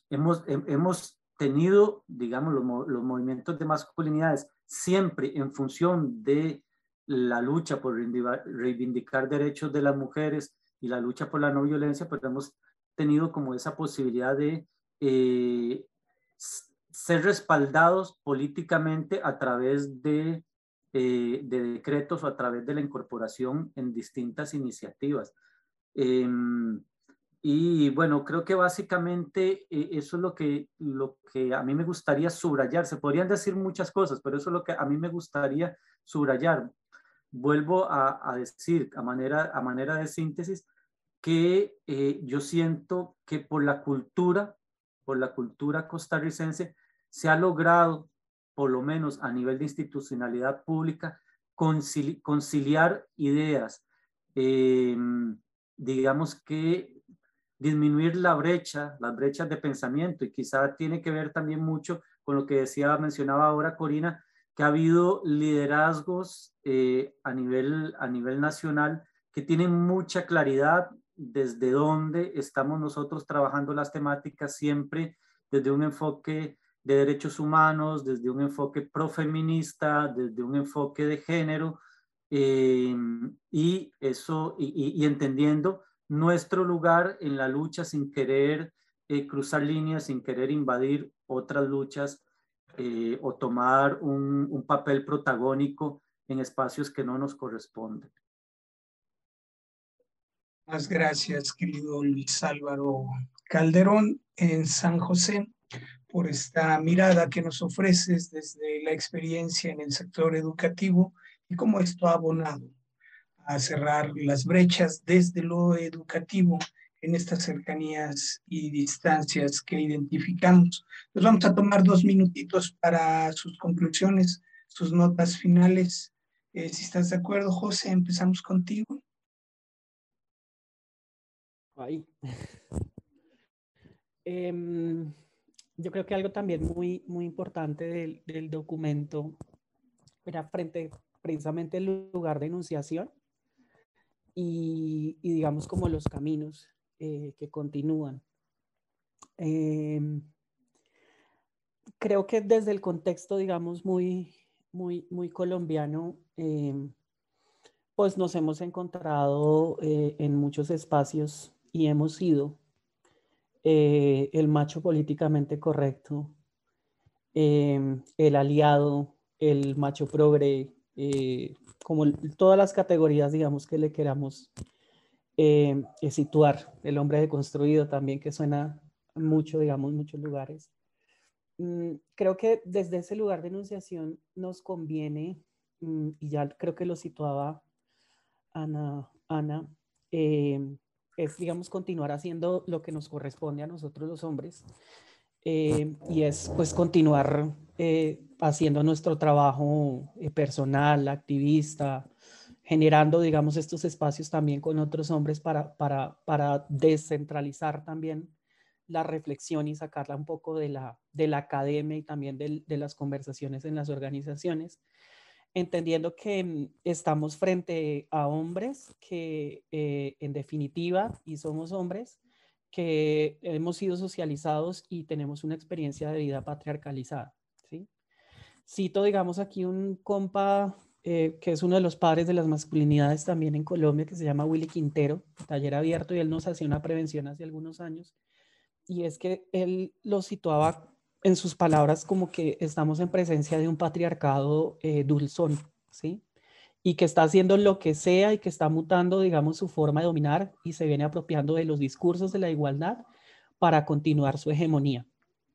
hemos, hemos tenido, digamos, los, los movimientos de masculinidades siempre en función de la lucha por reivindicar derechos de las mujeres y la lucha por la no violencia, pero hemos tenido como esa posibilidad de eh, ser respaldados políticamente a través de, eh, de, decretos o a través de la incorporación en distintas iniciativas. Em, y bueno, creo que básicamente eh, eso es lo que, lo que a mí me gustaría subrayar. Se podrían decir muchas cosas, pero eso es lo que a mí me gustaría subrayar. Vuelvo a, a decir a manera, a manera de síntesis que eh, yo siento que por la cultura, por la cultura costarricense, se ha logrado, por lo menos a nivel de institucionalidad pública, conciliar ideas, em, digamos que disminuir la brecha, las brechas de pensamiento, y quizá tiene que ver también mucho con lo que decía, mencionaba ahora Corina, que ha habido liderazgos eh, a, nivel, a nivel nacional que tienen mucha claridad desde dónde estamos nosotros trabajando las temáticas siempre desde un enfoque de derechos humanos, desde un enfoque profeminista, desde un enfoque de género, eh, y eso, y, entendiendo nuestro lugar en la lucha sin querer eh, cruzar líneas, sin querer invadir otras luchas eh, o tomar un, un papel protagónico en espacios que no nos corresponden. Muchas gracias, querido Luis Álvaro Calderón en San José, por esta mirada que nos ofreces desde la experiencia en el sector educativo y cómo esto ha abonado a cerrar las brechas desde lo educativo en estas cercanías y distancias que identificamos. Nos vamos a tomar dos minutitos para sus conclusiones, sus notas finales. Eh, si estás de acuerdo, José, empezamos contigo. Ahí. Em, yo creo que algo también muy, muy importante del, del documento era frente precisamente el lugar de enunciación y, digamos como los caminos eh, que continúan. Em, creo que desde el contexto, digamos, muy, muy, muy colombiano, em, pues nos hemos encontrado eh, en muchos espacios y hemos sido eh, el macho políticamente correcto, em, el aliado, el macho progre, como todas las categorías, digamos, que le queramos eh, situar el hombre deconstruido también, que suena mucho, digamos, en muchos lugares. Mm, creo que desde ese lugar de enunciación nos conviene, mm, y ya creo que lo situaba Ana, Ana eh, es, digamos, continuar haciendo lo que nos corresponde a nosotros los hombres, eh, y es pues continuar haciendo nuestro trabajo personal, activista, generando, digamos, estos espacios también con otros hombres para, para, para descentralizar también la reflexión y sacarla un poco de la, de la academia y también de, de las conversaciones en las organizaciones, entendiendo que mm, estamos frente a hombres que eh, en definitiva, y somos hombres, que hemos sido socializados y tenemos una experiencia de vida patriarcalizada. ¿sí? Cito, digamos, aquí un compa eh, que es uno de los padres de las masculinidades también en Colombia, que se llama Willy Quintero, taller abierto, y él nos hacía una prevención hace algunos años, y es que él lo situaba en sus palabras como que estamos en presencia de un patriarcado eh, dulzón, ¿sí? Y que está haciendo lo que sea y que está mutando, digamos, su forma de dominar y se viene apropiando de los discursos de la igualdad para continuar su hegemonía,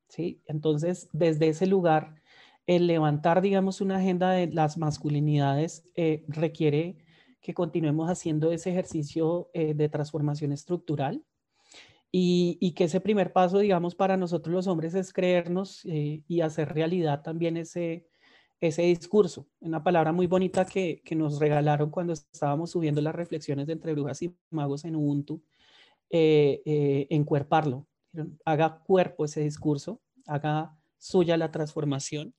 ¿sí? Entonces, desde ese lugar, el levantar, digamos, una agenda de las masculinidades eh, requiere que continuemos haciendo ese ejercicio eh, de transformación estructural y, que ese primer paso, digamos, para nosotros los hombres es creernos eh, y hacer realidad también ese, ese discurso. Una palabra muy bonita que, que, nos regalaron cuando estábamos subiendo las reflexiones de entre brujas y magos en Ubuntu, encuerparlo. Haga cuerpo ese discurso, haga suya la transformación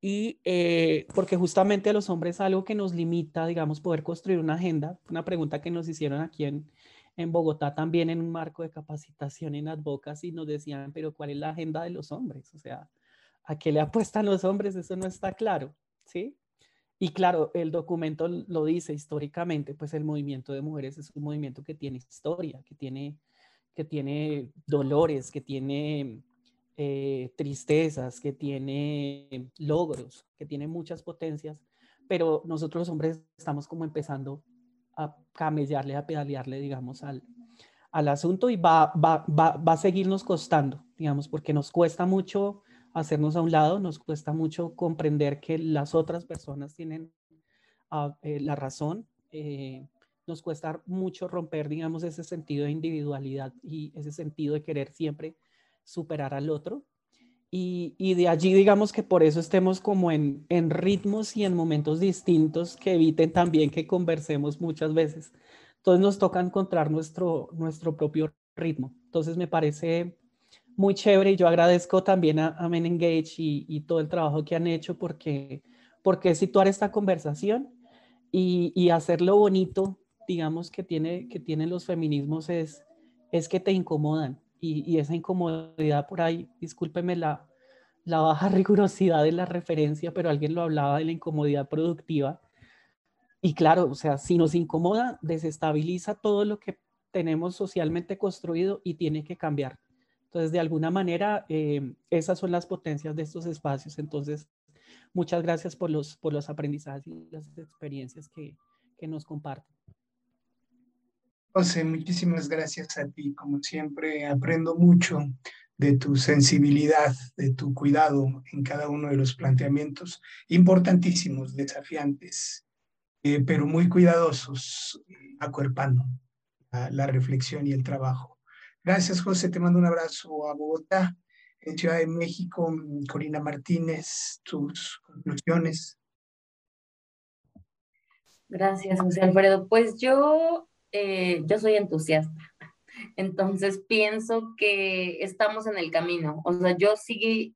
y eh, porque justamente a los hombres algo que nos limita, digamos, poder construir una agenda, una pregunta que nos hicieron aquí en, en Bogotá también en un marco de capacitación en advocacy, nos decían, pero ¿cuál es la agenda de los hombres? O sea, ¿a qué le apuestan los hombres? Eso no está claro, ¿sí? Y claro, el documento lo dice históricamente, pues el movimiento de mujeres es un movimiento que tiene historia, que tiene, que tiene dolores, que tiene eh, tristezas, que tiene logros, que tiene muchas potencias, pero nosotros los hombres estamos como empezando a camellarle, a pedalearle, digamos, al, al asunto y va, va, va, va, a seguirnos costando, digamos, porque nos cuesta mucho hacernos a un lado, nos cuesta mucho comprender que las otras personas tienen ah, eh, la razón, eh, nos cuesta mucho romper, digamos, ese sentido de individualidad y ese sentido de querer siempre superar al otro. Y, de allí digamos que por eso estemos como en, ritmos y en momentos distintos que eviten también que conversemos muchas veces. Entonces nos toca encontrar nuestro, nuestro propio ritmo. Entonces me parece muy chévere y yo agradezco también a, a Men Engage y, y, todo el trabajo que han hecho porque, porque situar esta conversación y, y hacerlo bonito, digamos, que, tiene, que tienen los feminismos es, es que te incomodan y, esa incomodidad por ahí, discúlpeme la, la baja rigurosidad de la referencia, pero alguien lo hablaba de la incomodidad productiva. Y claro, o sea, si nos incomoda, desestabiliza todo lo que tenemos socialmente construido y tiene que cambiar. Entonces, de alguna manera, eh, esas son las potencias de estos espacios. Entonces, muchas gracias por los, por los aprendizajes y las experiencias que, que nos comparten. José, muchísimas gracias a ti. Como siempre, aprendo mucho de tu sensibilidad, de tu cuidado en cada uno de los planteamientos importantísimos, desafiantes, eh, pero muy cuidadosos, acuerpando. la, reflexión y el trabajo. Gracias, José. Te mando un abrazo a Bogotá. En Ciudad de México, Corina Martínez, tus conclusiones. Gracias, José Alfredo. Pues yo, eh, yo soy entusiasta. Entonces pienso que estamos en el camino. O sea, yo sí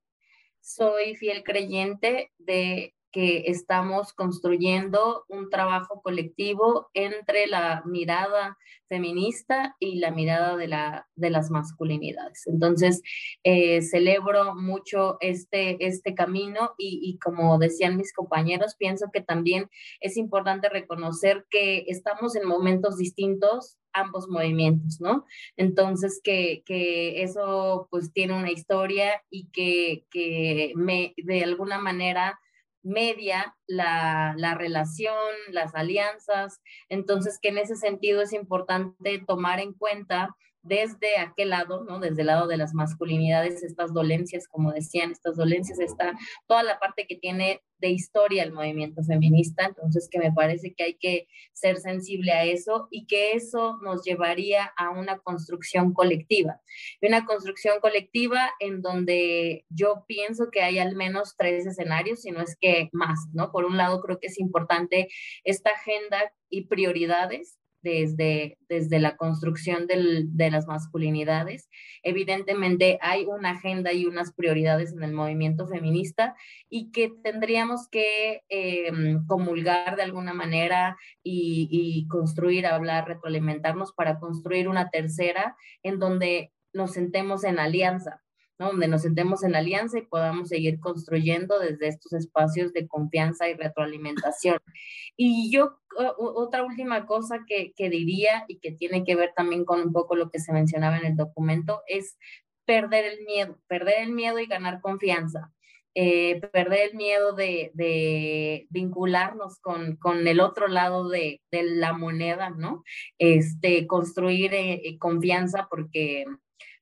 soy fiel creyente de que estamos construyendo un trabajo colectivo entre la mirada feminista y la mirada de, la, de las masculinidades. Entonces, eh, celebro mucho este, este camino y, y, como decían mis compañeros, pienso que también es importante reconocer que estamos en momentos distintos ambos movimientos, ¿no? Entonces, que, que eso pues tiene una historia y que, que me, de alguna manera media la, la, relación, las alianzas. Entonces, que en ese sentido es importante tomar en cuenta desde aquel lado, ¿no? Desde el lado de las masculinidades, estas dolencias, como decían, estas dolencias, está toda la parte que tiene de historia el movimiento feminista, entonces que me parece que hay que ser sensible a eso y que eso nos llevaría a una construcción colectiva. Una construcción colectiva en donde yo pienso que hay al menos tres escenarios, si no es que más, ¿no? Por un lado, creo que es importante esta agenda y prioridades desde, desde la construcción de las masculinidades. Evidentemente hay una agenda y unas prioridades en el movimiento feminista y que tendríamos que em, comulgar de alguna manera y, y construir, hablar, retroalimentarnos para construir una tercera en donde nos sentemos en alianza donde nos sentemos en alianza y podamos seguir construyendo desde estos espacios de confianza y retroalimentación. Y yo, otra última cosa que, que diría y que tiene que ver también con un poco lo que se mencionaba en el documento es perder el miedo, perder el miedo y ganar confianza. Eh, perder el miedo de, de vincularnos con, con, el otro lado de, de, la moneda, ¿no? Este, construir eh, confianza porque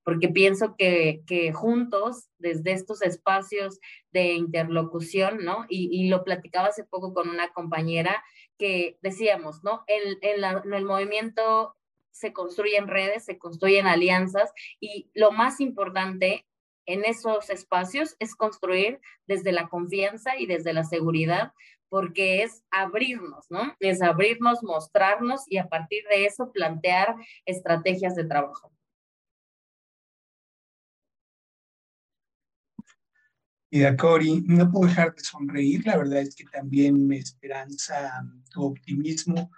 porque pienso que, juntos, desde estos espacios de interlocución, ¿no? Y, lo platicaba hace poco con una compañera que decíamos, ¿no? El, en, en el movimiento se construyen redes, se construyen alianzas y lo más importante en esos espacios es construir desde la confianza y desde la seguridad, porque es abrirnos, ¿no? Es abrirnos, mostrarnos y a partir de eso plantear estrategias de trabajo. Y de Cori, no puedo dejar de sonreír, la verdad es que también me esperanza tu optimismo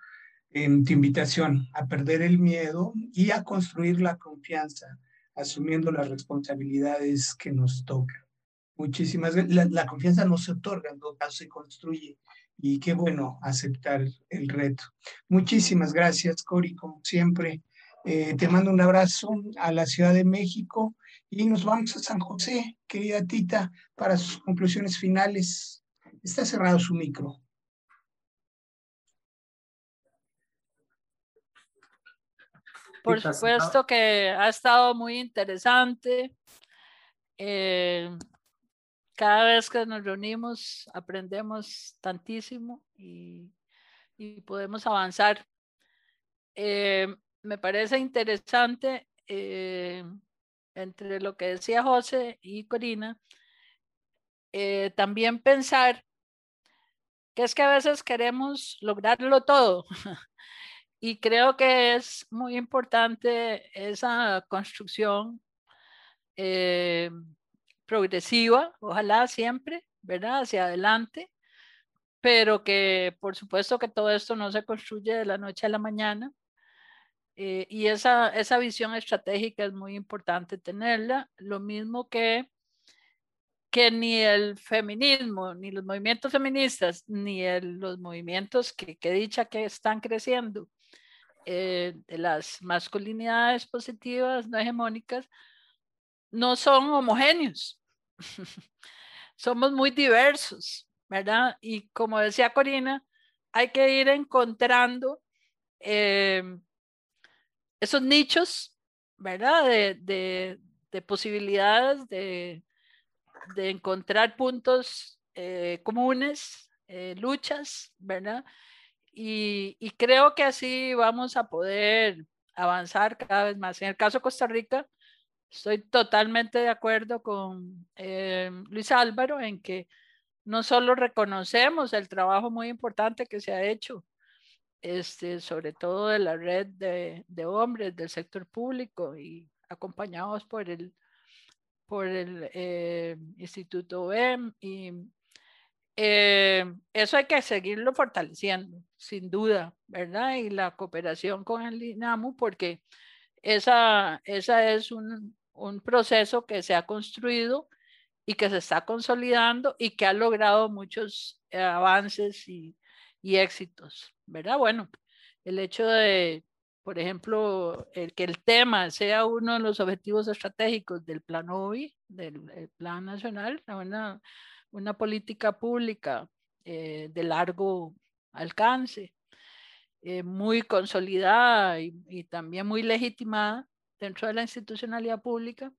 en tu invitación a perder el miedo y a construir la confianza, asumiendo las responsabilidades que nos tocan. Muchísimas la, la confianza no se otorga, en todo caso se construye y qué bueno aceptar el reto. Muchísimas gracias, Cori, como siempre. Eh, te mando un abrazo a la Ciudad de México y nos vamos a San José, querida Tita, para sus conclusiones finales. Está cerrado su micro. Por supuesto que ha estado muy interesante. Eh, cada vez que nos reunimos aprendemos tantísimo y, y podemos avanzar. Eh, me parece interesante eh, entre lo que decía José y Corina, eh, también pensar que es que a veces queremos lograrlo todo. y creo que es muy importante esa construcción eh, progresiva, ojalá siempre, ¿verdad? Hacia adelante, pero que por supuesto que todo esto no se construye de la noche a la mañana. Eh, y esa, esa visión estratégica es muy importante tenerla, lo mismo que que ni el feminismo, ni los movimientos feministas, ni los movimientos que, que dicha que están creciendo, eh, de las masculinidades positivas no hegemónicas, no son homogéneos. Somos muy diversos, ¿verdad? Y como decía Corina, hay que ir encontrando eh, esos nichos, ¿verdad? De, posibilidades de, encontrar puntos eh, comunes, eh, luchas, ¿verdad? Y, creo que así vamos a poder avanzar cada vez más. En el caso de Costa Rica, estoy totalmente de acuerdo con eh, Luis Álvaro en que no solo reconocemos el trabajo muy importante que se ha hecho, este, sobre todo de la red de, hombres del sector público y acompañados por el, por el eh, Instituto OEM y eh, eso hay que seguirlo fortaleciendo, sin duda, ¿verdad? Y la cooperación con el INAMU, porque esa, esa es un, un proceso que se ha construido y que se está consolidando y que ha logrado muchos eh, avances y, y éxitos, ¿verdad? Bueno, el hecho de, por ejemplo, el que el tema sea uno de los objetivos estratégicos del Plan OBI, del Plan Nacional, una, una política pública eh, de largo alcance, eh, muy consolidada y, y, también muy legitimada dentro de la institucionalidad pública,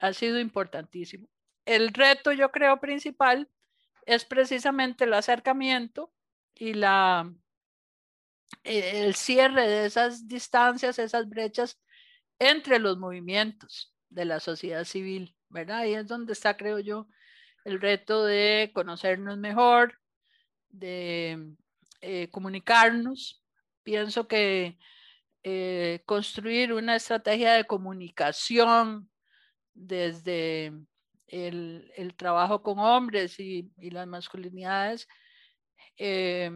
ha sido importantísimo. El reto, yo creo, principal es precisamente el acercamiento y la, eh, el cierre de esas distancias, esas brechas entre los movimientos de la sociedad civil, ¿verdad? Ahí es donde está, creo yo, el reto de conocernos mejor, de eh, comunicarnos. Pienso que eh, construir una estrategia de comunicación desde el, trabajo con hombres y, y las masculinidades eh,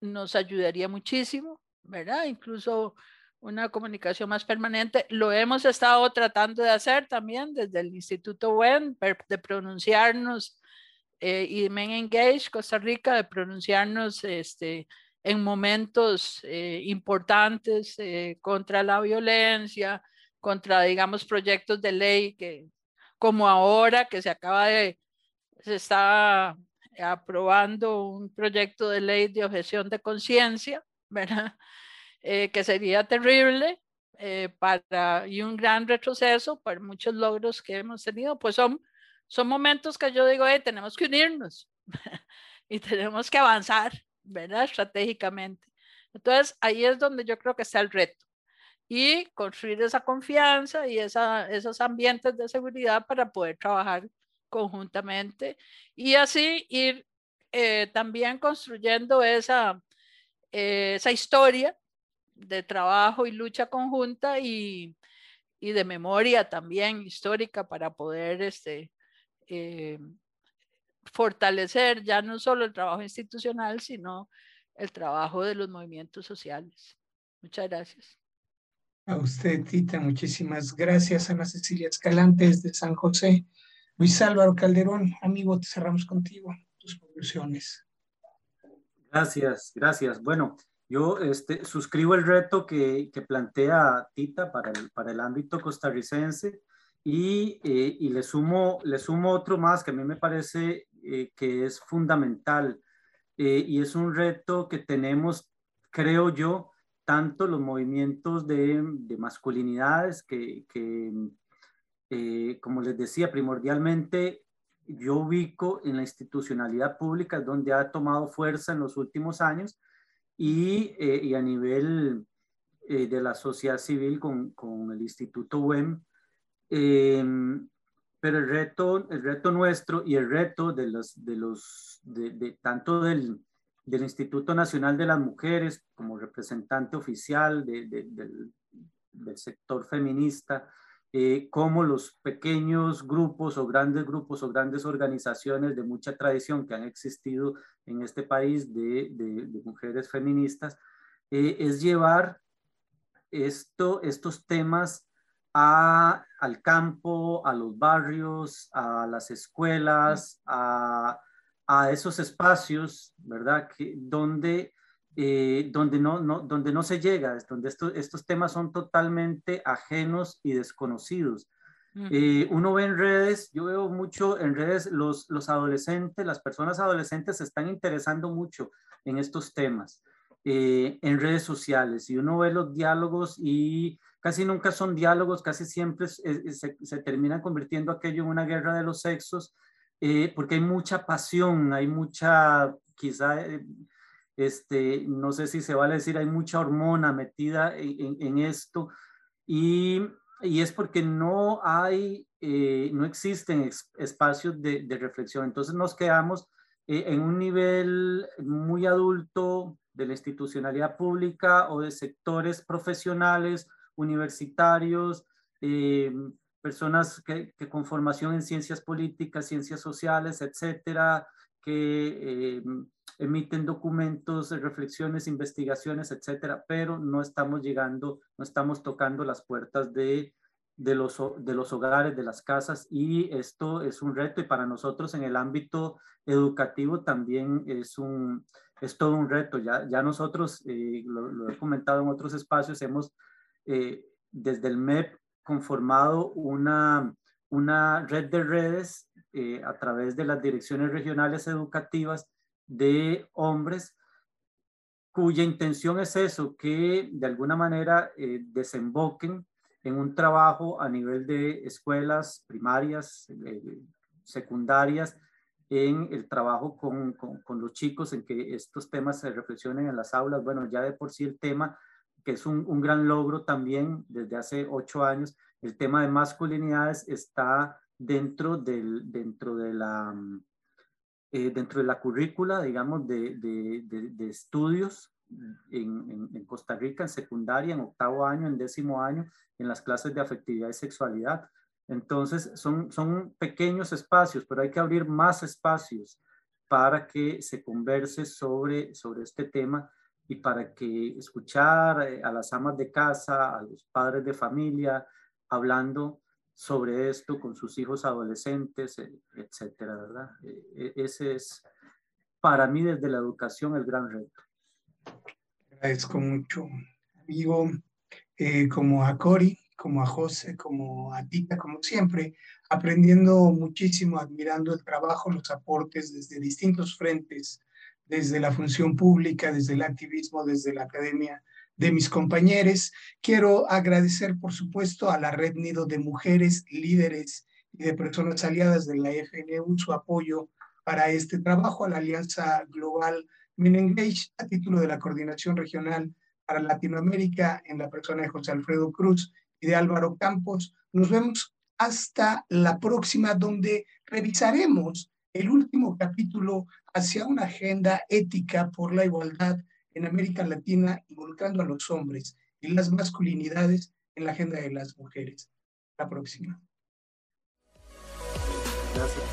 nos ayudaría muchísimo, ¿verdad? Incluso una comunicación más permanente. Lo hemos estado tratando de hacer también desde el Instituto WEN, de pronunciarnos eh, y Men Engage Costa Rica, de pronunciarnos este, en momentos eh, importantes eh, contra la violencia, contra, digamos, proyectos de ley que, como ahora que se acaba de, se está aprobando un proyecto de ley de objeción de conciencia, ¿verdad? Eh, que sería terrible eh, para, y un gran retroceso para muchos logros que hemos tenido, pues son, son momentos que yo digo, hey, tenemos que unirnos y tenemos que avanzar, ¿verdad? Estratégicamente. Entonces, ahí es donde yo creo que está el reto y construir esa confianza y esa, esos ambientes de seguridad para poder trabajar conjuntamente y así ir eh, también construyendo esa, eh, esa historia de trabajo y lucha conjunta y, y, de memoria también histórica para poder este, eh, fortalecer ya no solo el trabajo institucional, sino el trabajo de los movimientos sociales. Muchas gracias. A usted, Tita, muchísimas gracias. Ana Cecilia Escalante de San José. Luis Álvaro Calderón, amigo, te cerramos contigo. Tus conclusiones. Gracias, gracias. Bueno, yo este, suscribo el reto que, que plantea Tita para el, para el ámbito costarricense y, eh, y, le, sumo, le sumo otro más que a mí me parece eh, que es fundamental eh, y es un reto que tenemos, creo yo, tanto los movimientos de, de masculinidades que, que eh, como les decía, primordialmente yo ubico en la institucionalidad pública donde ha tomado fuerza en los últimos años y, eh, y a nivel eh, de la sociedad civil con, con el Instituto WEM. Em, pero el reto, el reto nuestro y el reto de los, de los, de, de, tanto del, del, Instituto Nacional de las Mujeres como representante oficial de, del sector feminista, eh, como los pequeños grupos o grandes grupos o grandes organizaciones de mucha tradición que han existido en este país de, de, de mujeres feministas, eh, es llevar esto, estos temas a, al campo, a los barrios, a las escuelas, a, a esos espacios, ¿verdad? Que, donde eh, donde, no, no, donde no se llega, donde esto, estos temas son totalmente ajenos y desconocidos. Eh, uno ve en redes, yo veo mucho en redes, los, los adolescentes, las personas adolescentes se están interesando mucho en estos temas, eh, en redes sociales, y uno ve los diálogos y casi nunca son diálogos, casi siempre se, se, se terminan convirtiendo aquello en una guerra de los sexos, porque hay mucha pasión, hay mucha, quizá Este, no sé si se vale decir, hay mucha hormona metida en, esto y, y, es porque no hay, eh, no existen espacios de, de, reflexión. Entonces nos quedamos eh, en un nivel muy adulto de la institucionalidad pública o de sectores profesionales, universitarios, eh, personas que, con formación en ciencias políticas, ciencias sociales, etcétera, que emiten documentos, reflexiones, investigaciones, etcétera, pero no estamos llegando, no estamos tocando las puertas de, de, los, de los hogares, de las casas, y esto es un reto, y para nosotros en el ámbito educativo también es, un, es todo un reto. Ya, ya nosotros, eh, lo, he comentado en otros espacios, hemos eh, desde el MEP conformado una, una red de redes eh, a través de las direcciones regionales educativas de hombres cuya intención es eso, que de alguna manera eh, desemboquen en un trabajo a nivel de escuelas primarias, eh, secundarias, en el trabajo con, con, con, los chicos, en que estos temas se reflexionen en las aulas. Bueno, ya de por sí el tema que es un, un, gran logro también desde hace ocho años. El tema de masculinidades está dentro, del, dentro, de, la, eh, dentro de la currícula, digamos, de, de, de estudios en, en, Costa Rica, en secundaria, en octavo año, en décimo año, en las clases de afectividad y sexualidad. Entonces, son, son pequeños espacios, pero hay que abrir más espacios para que se converse sobre, sobre este tema y para que escuchar eh, a las amas de casa, a los padres de familia, hablando sobre esto con sus hijos adolescentes, eh, etcétera, ¿verdad? E, e, ese es para mí desde la educación el gran reto. Agradezco mucho, amigo, eh, como a Cori, como a José, como a Tita, como siempre, aprendiendo muchísimo, admirando el trabajo, los aportes desde distintos frentes desde la función pública, desde el activismo, desde la academia de mis compañeros. Quiero agradecer, por supuesto, a la Red Nido de Mujeres, líderes y de personas aliadas de la FNU su apoyo para este trabajo, a la Alianza Global Menengage, a título de la Coordinación Regional para Latinoamérica, en la persona de José Alfredo Cruz y de Álvaro Campos. Nos vemos hasta la próxima, donde revisaremos el último capítulo hacia una agenda ética por la igualdad en América Latina, involucrando a los hombres y las masculinidades en la agenda de las mujeres. La próxima. Gracias.